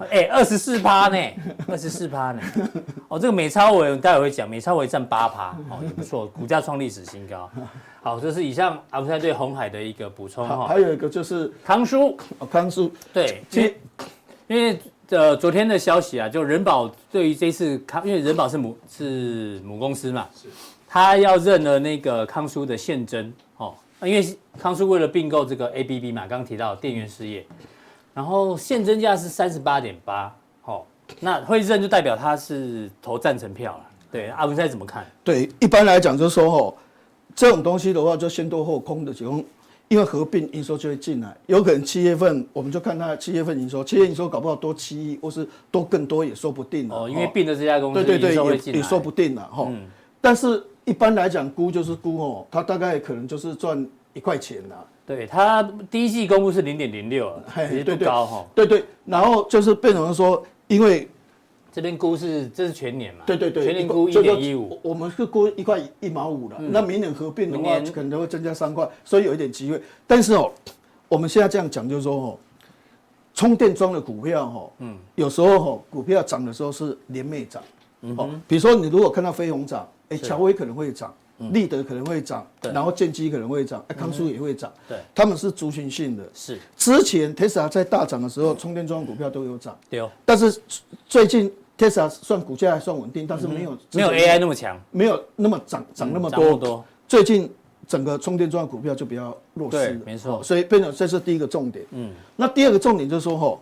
哎，二十四趴呢，二十四趴呢。哦，这个美超伟待会会讲，美超伟占八趴，哦，也不错，股价创历史新高。好，这是以上阿文师对红海的一个补充哈。还有一个就是康叔，康叔，对，因为因为呃昨天的消息啊，就人保对于这次康，因为人保是母是母公司嘛。是。他要认了那个康叔的现真哦，因为康叔为了并购这个 ABB 嘛，刚刚提到电源事业，然后现增价是三十八点八，好，那会认就代表他是投赞成票了。对，阿文在怎么看？对，一般来讲就是说哦，这种东西的话就先多后空的情况，因为合并营收就会进来，有可能七月份我们就看他七月份营收，七月营收搞不好多七亿，或是多更多也说不定哦，因为并的这家公司对对对也也说不定了哈，嗯、但是。一般来讲，估就是估哦，它大概可能就是赚一块钱呐。对，它第一季公布是零点零六，其实不高哈。对对，然后就是变成说，因为这边估是这是全年嘛。对对对，全年估一点一五。我们是估一块一毛五了，那明年合并的话，可能会增加三块，所以有一点机会。但是哦，我们现在这样讲就是说哦，充电桩的股票哈，嗯，有时候哈，股票涨的时候是连袂涨，哦，比如说你如果看到飞鸿涨。哎，乔威可能会涨，立德可能会涨，然后建基可能会涨，哎，康舒也会涨，对，他们是族群性的。是。之前 Tesla 在大涨的时候，充电桩股票都有涨，对。但是最近 Tesla 算股价还算稳定，但是没有没有 AI 那么强，没有那么涨涨那么多。最近整个充电桩股票就比较弱势了，没错。所以变成这是第一个重点。嗯，那第二个重点就是说吼，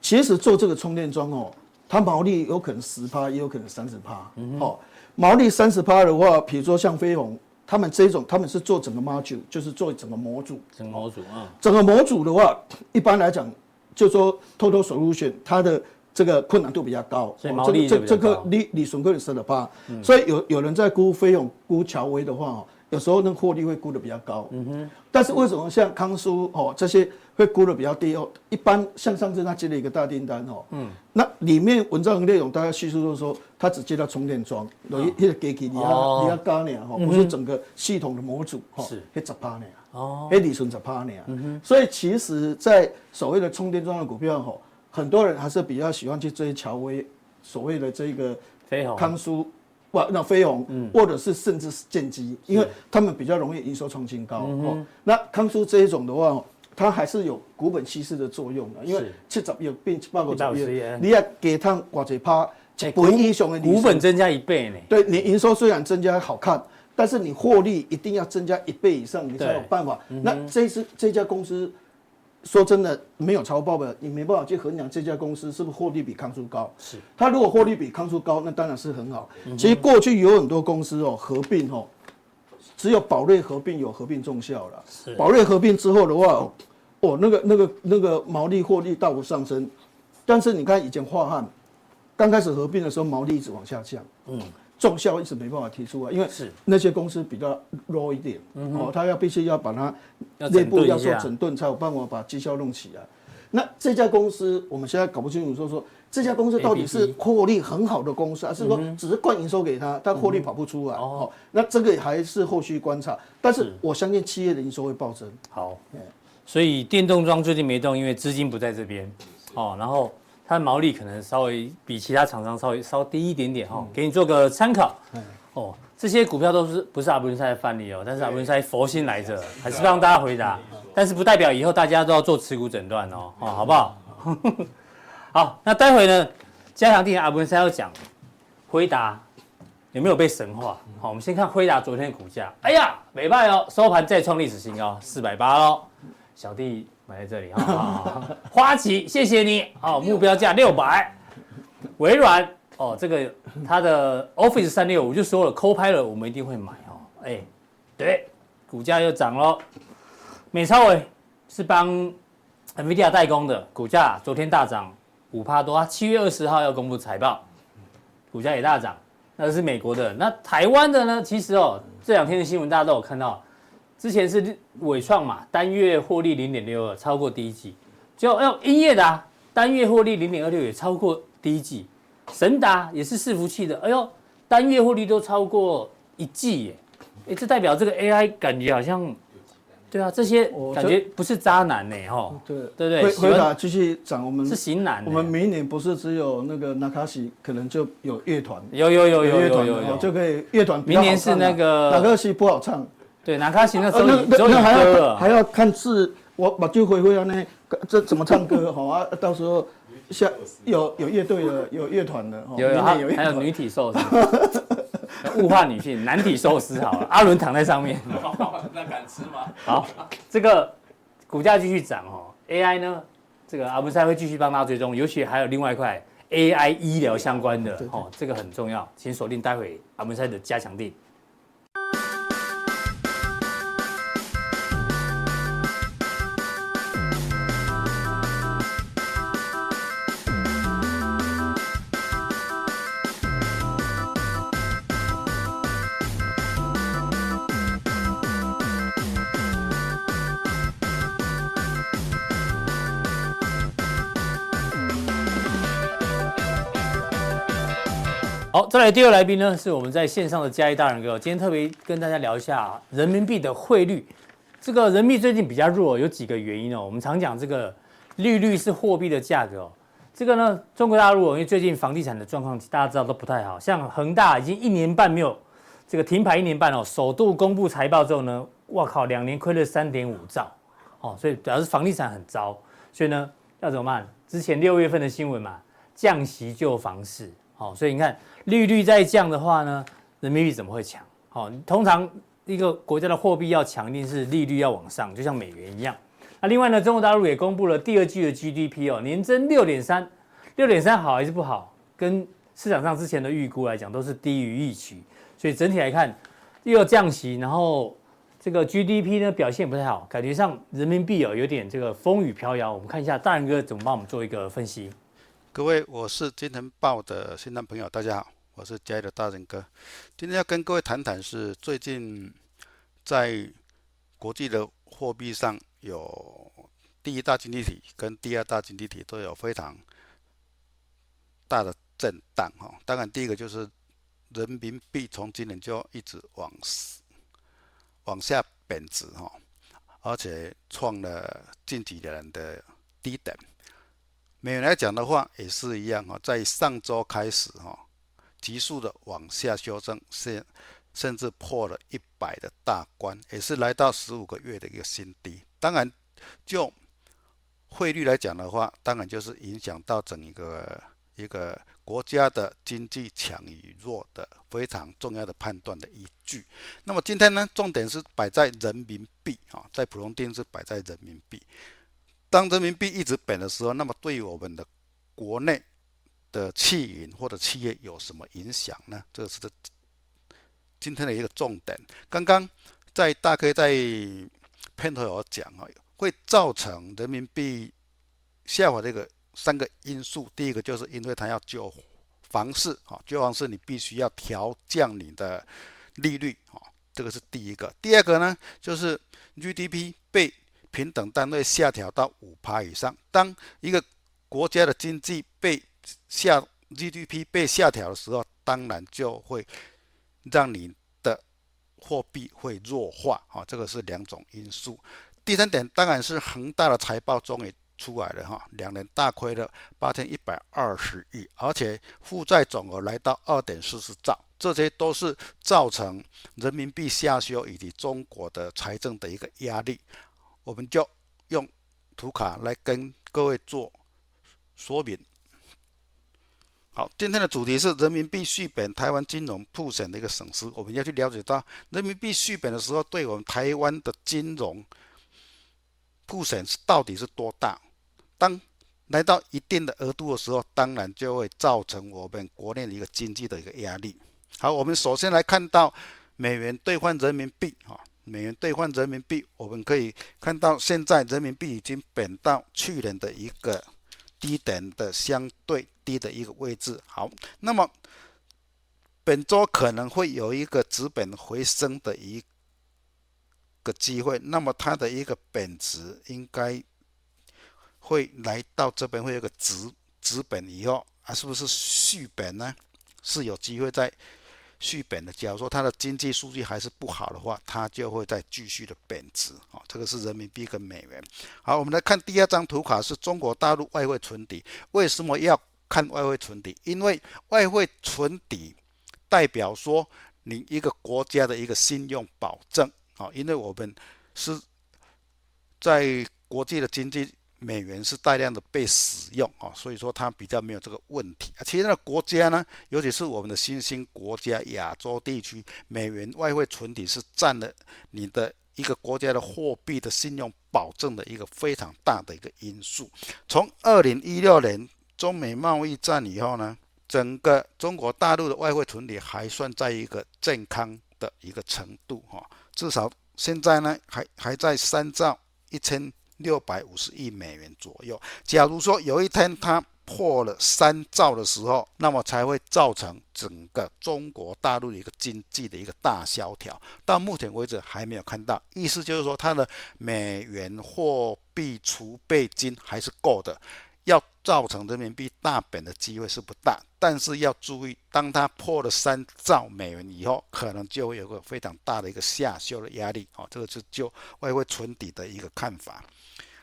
其实做这个充电桩哦，它毛利有可能十趴，也有可能三十趴，哦。毛利三十趴的话，比如说像飞鸿，他们这种他们是做整个 module，就是做整个模组。整个模组啊，整个模组的话，一般来讲，就说 total solution，它的这个困难度比较高，所以毛利这这这个利利损可以十的趴。嗯、所以有有人在估飞鸿、估乔威的话，有时候那获利会估的比较高。嗯哼。但是为什么像康舒哦这些？会估的比较低哦，一般像上次他接了一个大订单哦，嗯，那里面文章的内容大概叙述就是说，他只接到充电桩，有一些给给你要你要高呢哈，不是整个系统的模组哈，是。一十趴呢，哦，一里存十趴呢，嗯哼，所以其实，在所谓的充电桩的股票哈，很多人还是比较喜欢去追乔威，所谓的这个飞鸿、康舒，不，那飞鸿，嗯，或者是甚至是建基，因为他们比较容易营收创新高哦。那康舒这一种的话。它还是有股本稀释的作用的，因为七十亿变八个亿，你要给它挂嘴趴，不会英雄的股本增加一倍呢。对，你营收虽然增加好看，但是你获利一定要增加一倍以上，你才有办法。那这次这家公司说真的没有超报的，你没办法去衡量这家公司是不是获利比康舒高。是，它如果获利比康舒高，那当然是很好。其实过去有很多公司哦合并哦。只有宝瑞合并有合并重效了，是宝瑞合并之后的话，哦，那个那个那个毛利获利大幅上升，但是你看以前樺汉刚开始合并的时候，毛利一直往下降，嗯，重效一直没办法提出来，因为是那些公司比较弱一点，嗯，哦，他要必须要把它内部要做整顿，才有办法把绩效弄起来。那这家公司我们现在搞不清楚，说说这家公司到底是获利很好的公司，还是说只是灌营收给他，但获利跑不出来？哦，那这个还是后续观察。但是我相信企业的营收会暴增。好，所以电动桩最近没动，因为资金不在这边。哦，然后它的毛利可能稍微比其他厂商稍微稍低一点点哈，给你做个参考。哦，这些股票都是不是阿文师的范例哦，但是阿文师佛心来着，还是帮大家回答。但是不代表以后大家都要做持股诊断哦，哦，好不好？好，那待会呢，加强錠阿文师要讲辉达有没有被神化？好，我们先看辉达昨天的股价，哎呀，美败哦，收盘再创历史新高，四百八喽。小弟买在这里啊，花旗，谢谢你。好，目标价六百。微软哦，这个它的 Office 三六五就说了，Copilot 我们一定会买哦。哎，对，股价又涨喽。美超伟是帮 NVIDIA 代工的，股价昨天大涨五趴多，七月二十号要公布财报，股价也大涨。那是美国的，那台湾的呢？其实哦，这两天的新闻大家都有看到，之前是伟创嘛，单月获利零点六二，超过第一季，就哎呦，英业达单月获利零点二六也超过第一季，神达也是伺服器的，哎呦，单月获利都超过一季耶，哎，这代表这个 AI 感觉好像。对啊，这些感觉不是渣男呢，哈。对对对，回回答继续讲，我们是型男。我们明年不是只有那个纳卡西，可能就有乐团。有有有有有有有，就可以乐团。明年是那个纳卡西不好唱。对，拿卡西那时候那那还要还要看字，我把就回回啊，那这怎么唱歌 好啊？到时候像有有乐队的，有乐团的，有有还有女体寿司，物化女性，男体寿司好了，阿伦躺在上面。那敢吃吗？好，这个股价继续涨哦。AI 呢，这个阿文赛会继续帮大家追踪，尤其还有另外一块 AI 医疗相关的哦，这个很重要，请锁定待会阿文赛的加强錠。来第二来宾呢，是我们在线上的嘉义大仁哥。今天特别跟大家聊一下人民币的汇率。这个人民币最近比较弱，有几个原因哦。我们常讲这个利率是货币的价格哦。这个呢，中国大陆因为最近房地产的状况大家知道都不太好，像恒大已经一年半没有这个停牌一年半哦，首度公布财报之后呢，哇靠，两年亏了三点五兆哦，所以表示房地产很糟。所以呢，要怎么办？之前六月份的新闻嘛，降息救房市。好，所以你看。利率再降的话呢，人民币怎么会强？好，通常一个国家的货币要强，一定是利率要往上，就像美元一样。那另外呢，中国大陆也公布了第二季的 GDP 哦，年增六点三，六点三好还是不好？跟市场上之前的预估来讲，都是低于预期。所以整体来看，又要降息，然后这个 GDP 呢表现不太好，感觉上人民币哦有点这个风雨飘摇。我们看一下大仁哥怎么帮我们做一个分析。各位，我是金钱豹的新浪朋友，大家好，我是嘉义的大仁哥。今天要跟各位谈谈是最近在国际的货币上有第一大经济体跟第二大经济体都有非常大的震荡哈。当然，第一个就是人民币从今年就一直往往下贬值哈，而且创了近几年的低点。美元来讲的话，也是一样哈，在上周开始哈，急速的往下修正，甚甚至破了一百的大关，也是来到十五个月的一个新低。当然，就汇率来讲的话，当然就是影响到整一个一个国家的经济强与弱的非常重要的判断的依据。那么今天呢，重点是摆在人民币啊，在普通定是摆在人民币。当人民币一直贬的时候，那么对于我们的国内的企业或者企业有什么影响呢？这是今天的一个重点。刚刚在大概在片头有讲啊，会造成人民币下滑这个三个因素。第一个就是因为它要救房市啊，救房市你必须要调降你的利率啊，这个是第一个。第二个呢，就是 GDP 被平等单位下调到五趴以上。当一个国家的经济被下 GDP 被下调的时候，当然就会让你的货币会弱化啊。这个是两种因素。第三点当然是恒大的财报终于出来了哈，两年大亏了八千一百二十亿，而且负债总额来到二点四四兆，这些都是造成人民币下修以及中国的财政的一个压力。我们就用图卡来跟各位做说明。好，今天的主题是人民币续贬，台湾金融曝险的一个损失。我们要去了解到，人民币续贬的时候，对我们台湾的金融曝险是到底是多大？当来到一定的额度的时候，当然就会造成我们国内的一个经济的一个压力。好，我们首先来看到美元兑换人民币，哈。美元兑换人民币，我们可以看到，现在人民币已经贬到去年的一个低点的相对低的一个位置。好，那么本周可能会有一个止本回升的一个机会，那么它的一个贬值应该会来到这边会有个纸纸本以后啊，是不是续本呢？是有机会在续本的。假如说它的经济数据还是不好的话，它就会再继续的贬值啊。这个是人民币跟美元。好，我们来看第二张图卡，是中国大陆外汇存底。为什么要看外汇存底？因为外汇存底代表说你一个国家的一个信用保证啊。因为我们是在国际的经济。美元是大量的被使用啊，所以说它比较没有这个问题。其他的国家呢，尤其是我们的新兴国家、亚洲地区，美元外汇存底是占了你的一个国家的货币的信用保证的一个非常大的一个因素。从二零一六年中美贸易战以后呢，整个中国大陆的外汇存底还算在一个健康的一个程度哈，至少现在呢还还在三兆一千。六百五十亿美元左右。假如说有一天它破了三兆的时候，那么才会造成整个中国大陆的一个经济的一个大萧条。到目前为止还没有看到，意思就是说它的美元货币储备金还是够的，要造成人民币大贬的机会是不大。但是要注意，当它破了三兆美元以后，可能就会有个非常大的一个下修的压力。哦，这个是就外汇存底的一个看法。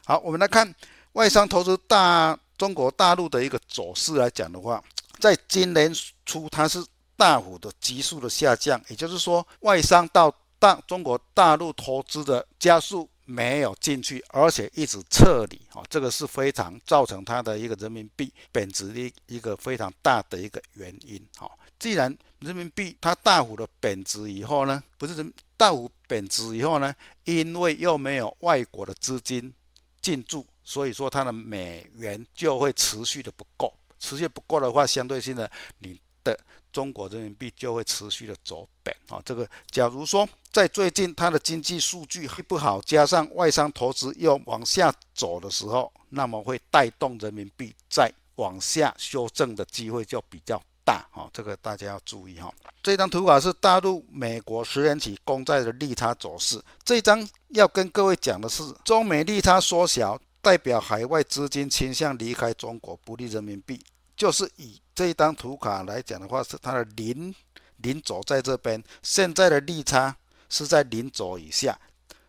好，我们来看外商投资大中国大陆的一个走势来讲的话，在今年初它是大幅的急速的下降，也就是说，外商到大中国大陆投资的加速没有进去，而且一直撤离，哦，这个是非常造成它的一个人民币贬值的一个非常大的一个原因。好，既然人民币它大幅的贬值以后呢，不是人大幅贬值以后呢，因为又没有外国的资金。进驻，所以说它的美元就会持续的不够，持续不够的话，相对性的你的中国人民币就会持续的走贬啊。这个假如说在最近它的经济数据不好，加上外商投资又往下走的时候，那么会带动人民币再往下修正的机会就比较大啊。这个大家要注意哈。这张图卡是大陆美国十年期公债的利差走势。这张要跟各位讲的是，中美利差缩小，代表海外资金倾向离开中国，不利人民币。就是以这张图卡来讲的话，是它的零零轴在这边，现在的利差是在零轴以下，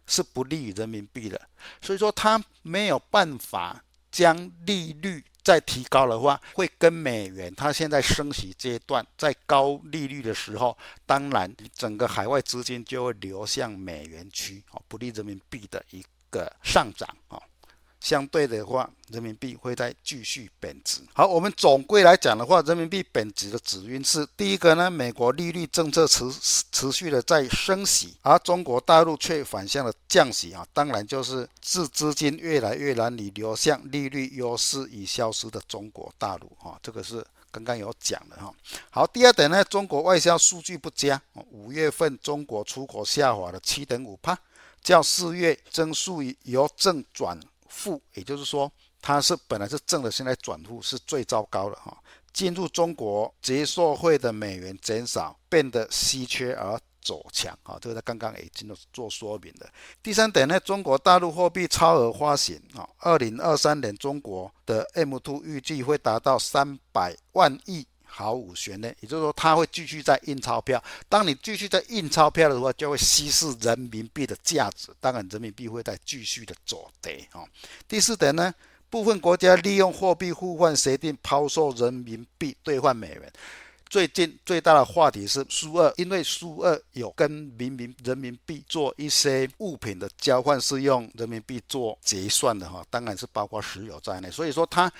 是不利于人民币的。所以说，它没有办法将利率。再提高的话，会跟美元它现在升息阶段，在高利率的时候，当然整个海外资金就会流向美元区，哦，不利人民币的一个上涨，哦。相对的话，人民币会再继续贬值。好，我们总归来讲的话，人民币贬值的主因是第一个呢，美国利率政策持持续的在升息，而中国大陆却反向的降息啊，当然就是自资金越来越难以流向利率优势已消失的中国大陆哈，这个是刚刚有讲的哈。好，第二点呢，中国外销数据不佳，五月份中国出口下滑了七点五帕，较四月增速由正转负，也就是说，它是本来是正的，现在转负是最糟糕的哈。进入中国结售汇的美元减少，变得稀缺而走强啊，这个在刚刚已经都做说明的。第三点呢，中国大陆货币超额发行啊，二零二三年中国的 M2 预计会达到三百万亿。毫无悬念，也就是说，它会继续在印钞票。当你继续在印钞票的话，就会稀释人民币的价值。当然，人民币会再继续的走跌啊。第四点呢，部分国家利用货币互换协定抛售人民币兑换美元。最近最大的话题是苏二，因为苏二有跟明明人民币做一些物品的交换，是用人民币做结算的哈。当然是包括石油在内，所以说它。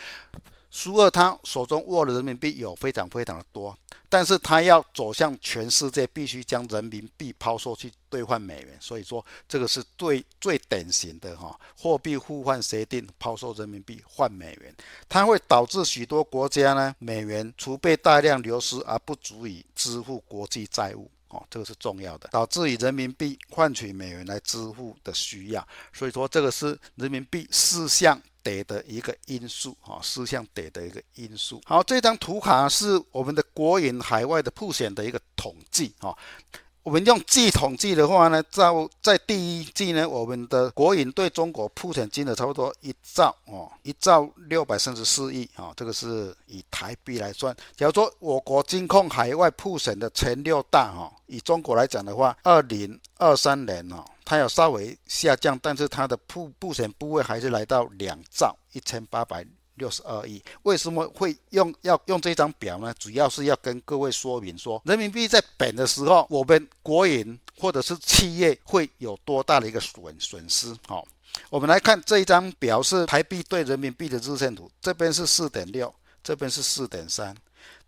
苏俄他手中握的人民币有非常非常的多，但是他要走向全世界，必须将人民币抛售去兑换美元，所以说这个是最最典型的哈货币互换协定，抛售人民币换美元，它会导致许多国家呢美元储备大量流失而不足以支付国际债务。哦，这个是重要的，导致以人民币换取美元来支付的需要，所以说这个是人民币四项。得的一个因素哈，四项得的一个因素。好，这张图卡是我们的国营海外的普险的一个统计哈。我们用季统计的话呢，在在第一季呢，我们的国营对中国铺陈金额差不多一兆哦，一兆六百三十四亿啊，这个是以台币来算。假如说我国金控海外铺陈的前六大哈，以中国来讲的话，二零二三年哦，它有稍微下降，但是它的铺铺陈部位还是来到两兆一千八百。六十二亿，为什么会用要用这张表呢？主要是要跟各位说明说，人民币在贬的时候，我们国营或者是企业会有多大的一个损损失。好，我们来看这一张表，是台币对人民币的日线图，这边是四点六，这边是四点三。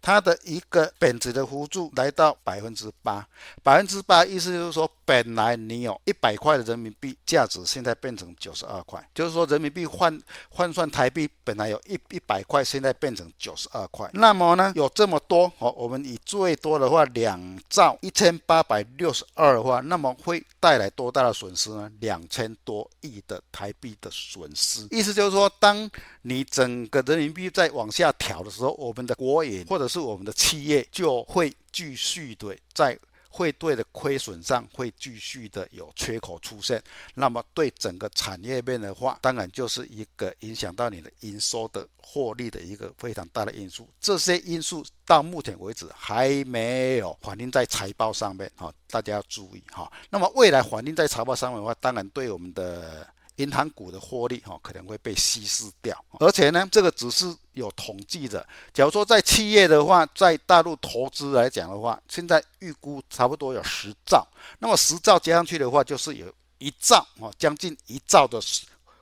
它的一个贬值的幅度来到百分之八，百分之八意思就是说，本来你有一百块的人民币价值，现在变成九十二块，就是说人民币换换算台币，本来有一一百块，现在变成九十二块。那么呢，有这么多哦，我们以最多的话两兆一千八百六十二的话，那么会带来多大的损失呢？两千多亿的台币的损失。意思就是说，当你整个人民币在往下调的时候，我们的国营或者是我们的企业就会继续的在汇兑的亏损上会继续的有缺口出现，那么对整个产业链的话，当然就是一个影响到你的营收的获利的一个非常大的因素。这些因素到目前为止还没有反映在财报上面，哈，大家要注意哈。那么未来反映在财报上面的话，当然对我们的。银行股的获利哈可能会被稀释掉，而且呢，这个只是有统计的。假如说在企业的话，在大陆投资来讲的话，现在预估差不多有十兆，那么十兆加上去的话，就是有一兆哦，将近一兆的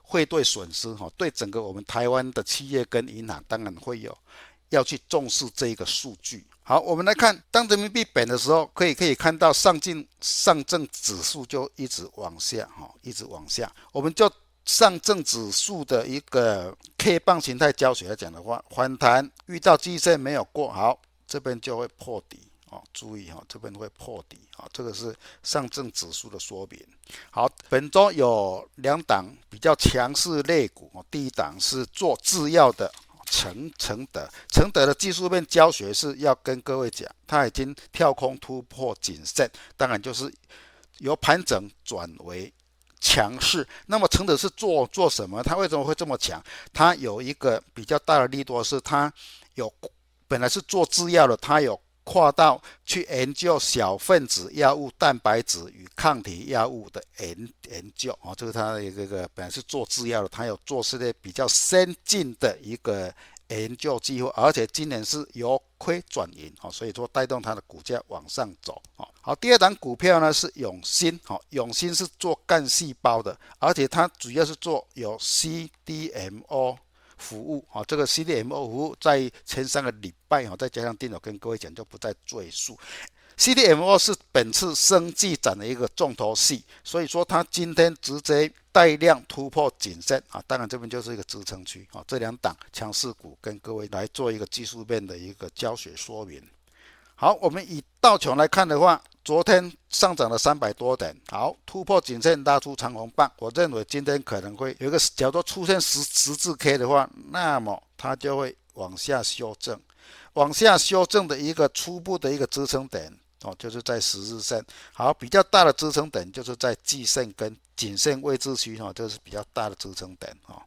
汇兑损失哈，对整个我们台湾的企业跟银行，当然会有要去重视这一个数据。好，我们来看，当人民币贬的时候，可以可以看到上证上证指数就一直往下，哈，一直往下。我们就上证指数的一个 K 棒形态教学来讲的话，反弹遇到季线没有过，好，这边就会破底，哦，注意哈，这边会破底，啊，这个是上证指数的说明。好，本周有两档比较强势类股，哦，第一档是做制药的。承承德，承德的技术面教学是要跟各位讲，它已经跳空突破谨慎，当然就是由盘整转为强势。那么承德是做做什么？它为什么会这么强？它有一个比较大的利多是，它有本来是做制药的，它有。跨到去研究小分子药物、蛋白质与抗体药物的研研究啊，这个他的一个本来是做制药的，他有做是的比较先进的一个研究计划，而且今年是由亏转盈啊，所以说带动它的股价往上走啊。好，第二档股票呢是永新，好，永新是做干细胞的，而且它主要是做有 CDMO。服务啊，这个 CDMO 服务在前三个礼拜啊，再加上电脑跟各位讲就不再赘述。CDMO 是本次生技展的一个重头戏，所以说它今天直接带量突破颈线啊，当然这边就是一个支撑区啊。这两档强势股跟各位来做一个技术面的一个教学说明。好，我们以道琼来看的话。昨天上涨了三百多点，好，突破颈线，拉出长红棒。我认为今天可能会有一个，假如出现十十字 K 的话，那么它就会往下修正，往下修正的一个初步的一个支撑点哦，就是在十日线。好，比较大的支撑点就是在季线跟颈线位置区哈，这是比较大的支撑点哦。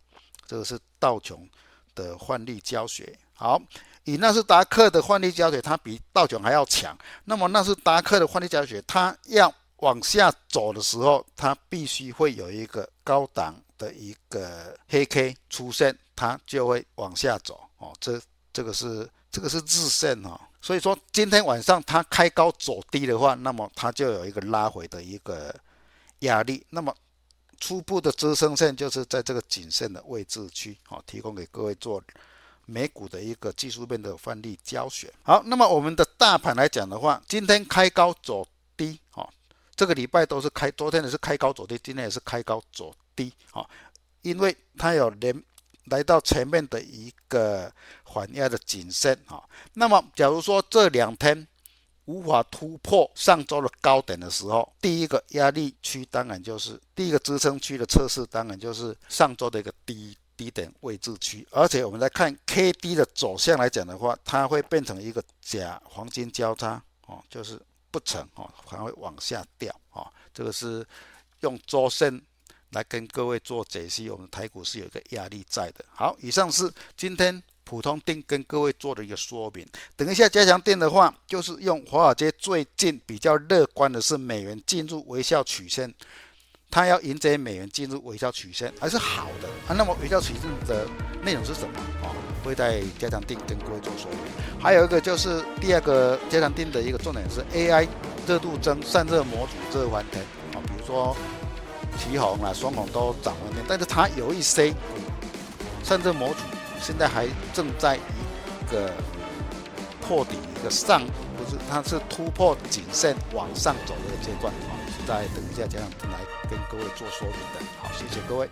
这个是道琼的换利教学，好。以纳斯达克的换力胶水，它比道琼还要强。那么纳斯达克的换力胶水，它要往下走的时候，它必须会有一个高档的一个黑 K 出现，它就会往下走。哦，这这个是这个是日线哦。所以说今天晚上它开高走低的话，那么它就有一个拉回的一个压力。那么初步的支撑线就是在这个颈线的位置区，好，提供给各位做。美股的一个技术面的范例教学。好，那么我们的大盘来讲的话，今天开高走低，哈，这个礼拜都是开，昨天也是开高走低，今天也是开高走低，哈，因为它有连来到前面的一个缓压的颈线，哈。那么假如说这两天无法突破上周的高点的时候，第一个压力区当然就是第一个支撑区的测试，当然就是上周的一个低。低点位置区，而且我们来看 K D 的走向来讲的话，它会变成一个假黄金交叉哦，就是不成哦，还会往下掉哦。这个是用周线来跟各位做解析，我们台股是有一个压力在的。好，以上是今天普通定跟各位做的一个说明。等一下加强定的话，就是用华尔街最近比较乐观的是美元进入微笑曲线。它要迎接美元进入微笑曲线，还是好的啊。那么微笑曲线的内容是什么啊？会在加强定跟各位做说明。还有一个就是第二个加强定的一个重点是 AI 热度增、散热模组这个环节啊，比如说奇鋐啊、双鸿都涨了点，但是它有一些散热模组现在还正在一个破底一个上，不是，它是突破颈线往上走的阶段啊。再等一下加强錠来。跟各位做说明的，好，谢谢各位。